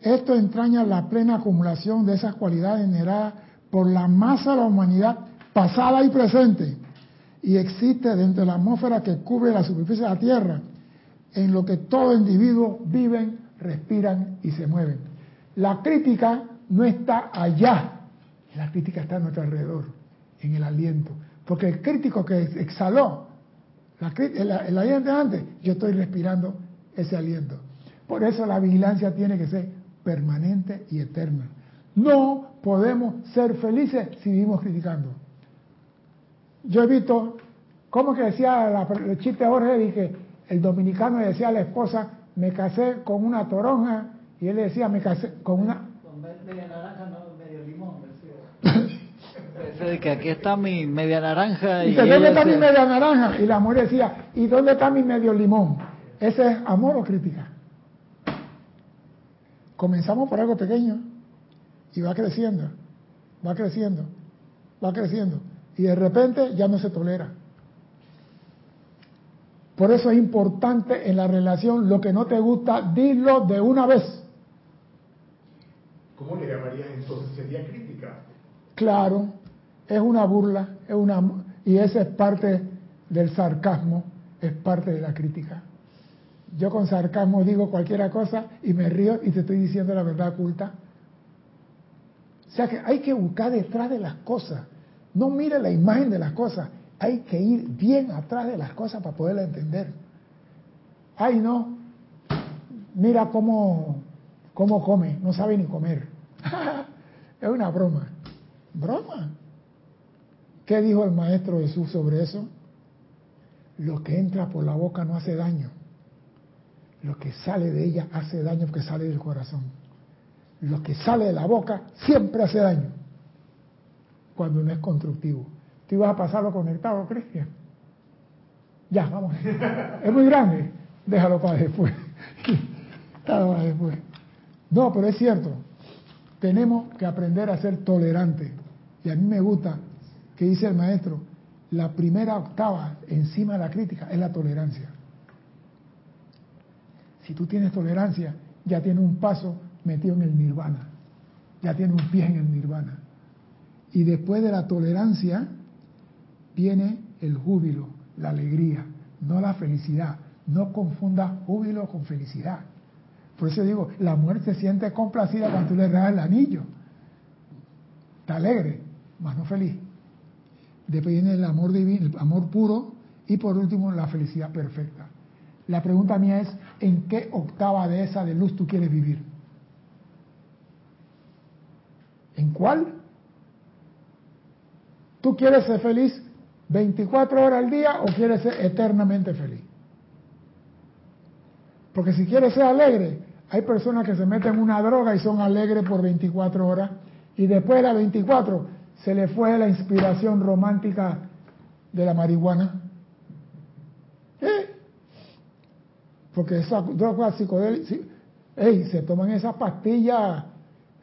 Esto entraña la plena acumulación de esas cualidades generadas por la masa de la humanidad pasada y presente y existe dentro de la atmósfera que cubre la superficie de la Tierra, en lo que todo individuo viven, respiran y se mueven. La crítica no está allá, la crítica está a nuestro alrededor, en el aliento, porque el crítico que exhaló el, el aliento antes, yo estoy respirando ese aliento. Por eso la vigilancia tiene que ser permanente y eterna. No podemos ser felices si vivimos criticando. Yo he visto, ¿cómo que decía la, el chiste Jorge? Dije, el dominicano le decía a la esposa, me casé con una toronja, y él le decía, me casé con una... Con media naranja, no, medio limón, que aquí está mi media naranja. Y, y ¿dónde está mi media naranja? Y la mujer decía, ¿y dónde está mi medio limón? ¿Ese es amor o crítica? Comenzamos por algo pequeño y va creciendo, va creciendo, va creciendo. Y de repente ya no se tolera. Por eso es importante en la relación lo que no te gusta, dilo de una vez. ¿Cómo le llamarías entonces? ¿Sería crítica? Claro, es una burla, es una y esa es parte del sarcasmo, es parte de la crítica. Yo con sarcasmo digo cualquier cosa y me río y te estoy diciendo la verdad oculta. O sea que hay que buscar detrás de las cosas. No mire la imagen de las cosas. Hay que ir bien atrás de las cosas para poderla entender. Ay, no. Mira cómo, cómo come. No sabe ni comer. es una broma. ¿Broma? ¿Qué dijo el Maestro Jesús sobre eso? Lo que entra por la boca no hace daño lo que sale de ella hace daño porque sale del corazón. lo que sale de la boca siempre hace daño cuando no es constructivo. ¿Tú ibas a pasarlo conectado, Cristian? Ya, vamos. Es muy grande. Déjalo para después. Déjalo para después. No, pero es cierto. Tenemos que aprender a ser tolerantes. Y a mí me gusta que dice el maestro, la primera octava encima de la crítica es la tolerancia. Si tú tienes tolerancia, ya tienes un paso metido en el nirvana. Ya tienes un pie en el nirvana. Y después de la tolerancia viene el júbilo, la alegría, no la felicidad. No confunda júbilo con felicidad. Por eso digo, la muerte se siente complacida cuando tú le das el anillo. Está alegre, más no feliz. Después viene el amor divino, el amor puro y por último la felicidad perfecta. La pregunta mía es, ¿en qué octava de esa de luz tú quieres vivir? ¿En cuál? ¿Tú quieres ser feliz 24 horas al día o quieres ser eternamente feliz? Porque si quieres ser alegre, hay personas que se meten en una droga y son alegres por 24 horas y después de las 24 se le fue la inspiración romántica de la marihuana. ¿Eh? Porque esa droga psicodélica, hey, se toman esas pastillas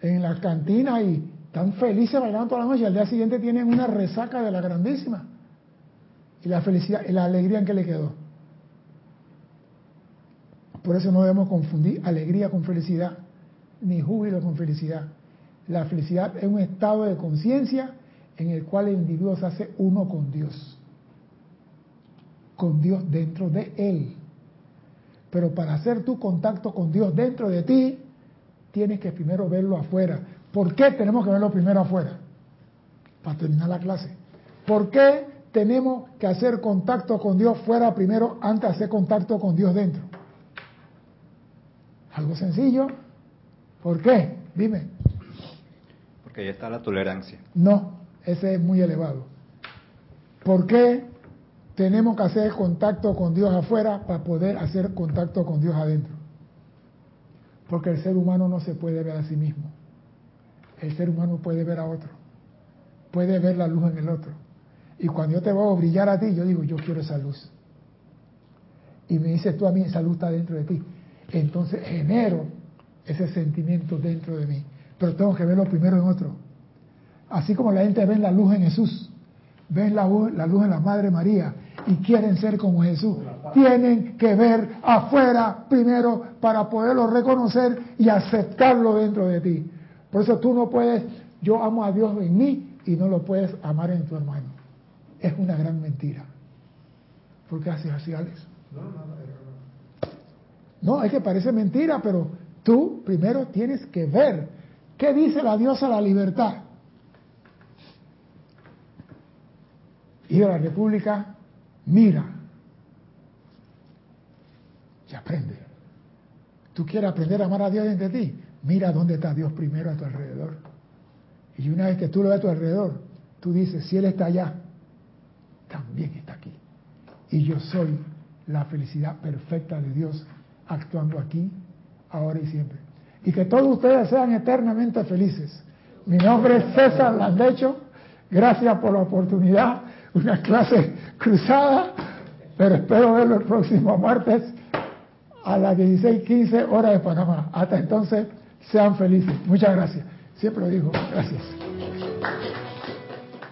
en las cantinas y están felices bailando toda la noche y al día siguiente tienen una resaca de la grandísima. Y la felicidad, y la alegría en que le quedó. Por eso no debemos confundir alegría con felicidad, ni júbilo con felicidad. La felicidad es un estado de conciencia en el cual el individuo se hace uno con Dios, con Dios dentro de él. Pero para hacer tu contacto con Dios dentro de ti, tienes que primero verlo afuera. ¿Por qué tenemos que verlo primero afuera? Para terminar la clase. ¿Por qué tenemos que hacer contacto con Dios fuera primero antes de hacer contacto con Dios dentro? Algo sencillo. ¿Por qué? Dime. Porque ahí está la tolerancia. No, ese es muy elevado. ¿Por qué tenemos que hacer contacto con Dios afuera para poder hacer contacto con Dios adentro? Porque el ser humano no se puede ver a sí mismo. El ser humano puede ver a otro. Puede ver la luz en el otro. Y cuando yo te veo brillar a ti, yo digo, yo quiero esa luz. Y me dices tú a mí, esa luz está dentro de ti. Entonces genero ese sentimiento dentro de mí. Pero tengo que verlo primero en otro. Así como la gente ve la luz en Jesús, ven la, la luz en la Madre María y quieren ser como Jesús. Tienen que ver afuera primero para poderlo reconocer y aceptarlo dentro de ti. Por eso tú no puedes, yo amo a Dios en mí y no lo puedes amar en tu hermano. Es una gran mentira. ¿Por qué haces así, Alex? No, no, no, es que parece mentira, pero tú primero tienes que ver. ¿Qué dice la diosa la libertad? Y de la República, mira y aprende. ¿Tú quieres aprender a amar a Dios dentro de ti? Mira dónde está Dios primero a tu alrededor. Y una vez que tú lo ves a tu alrededor, tú dices, si Él está allá, también está aquí. Y yo soy la felicidad perfecta de Dios actuando aquí, ahora y siempre. Y que todos ustedes sean eternamente felices. Mi nombre es César Landecho. Gracias por la oportunidad. Una clase cruzada, pero espero verlo el próximo martes a las 16:15 horas de Panamá. Hasta entonces, sean felices. Muchas gracias. Siempre lo digo, gracias.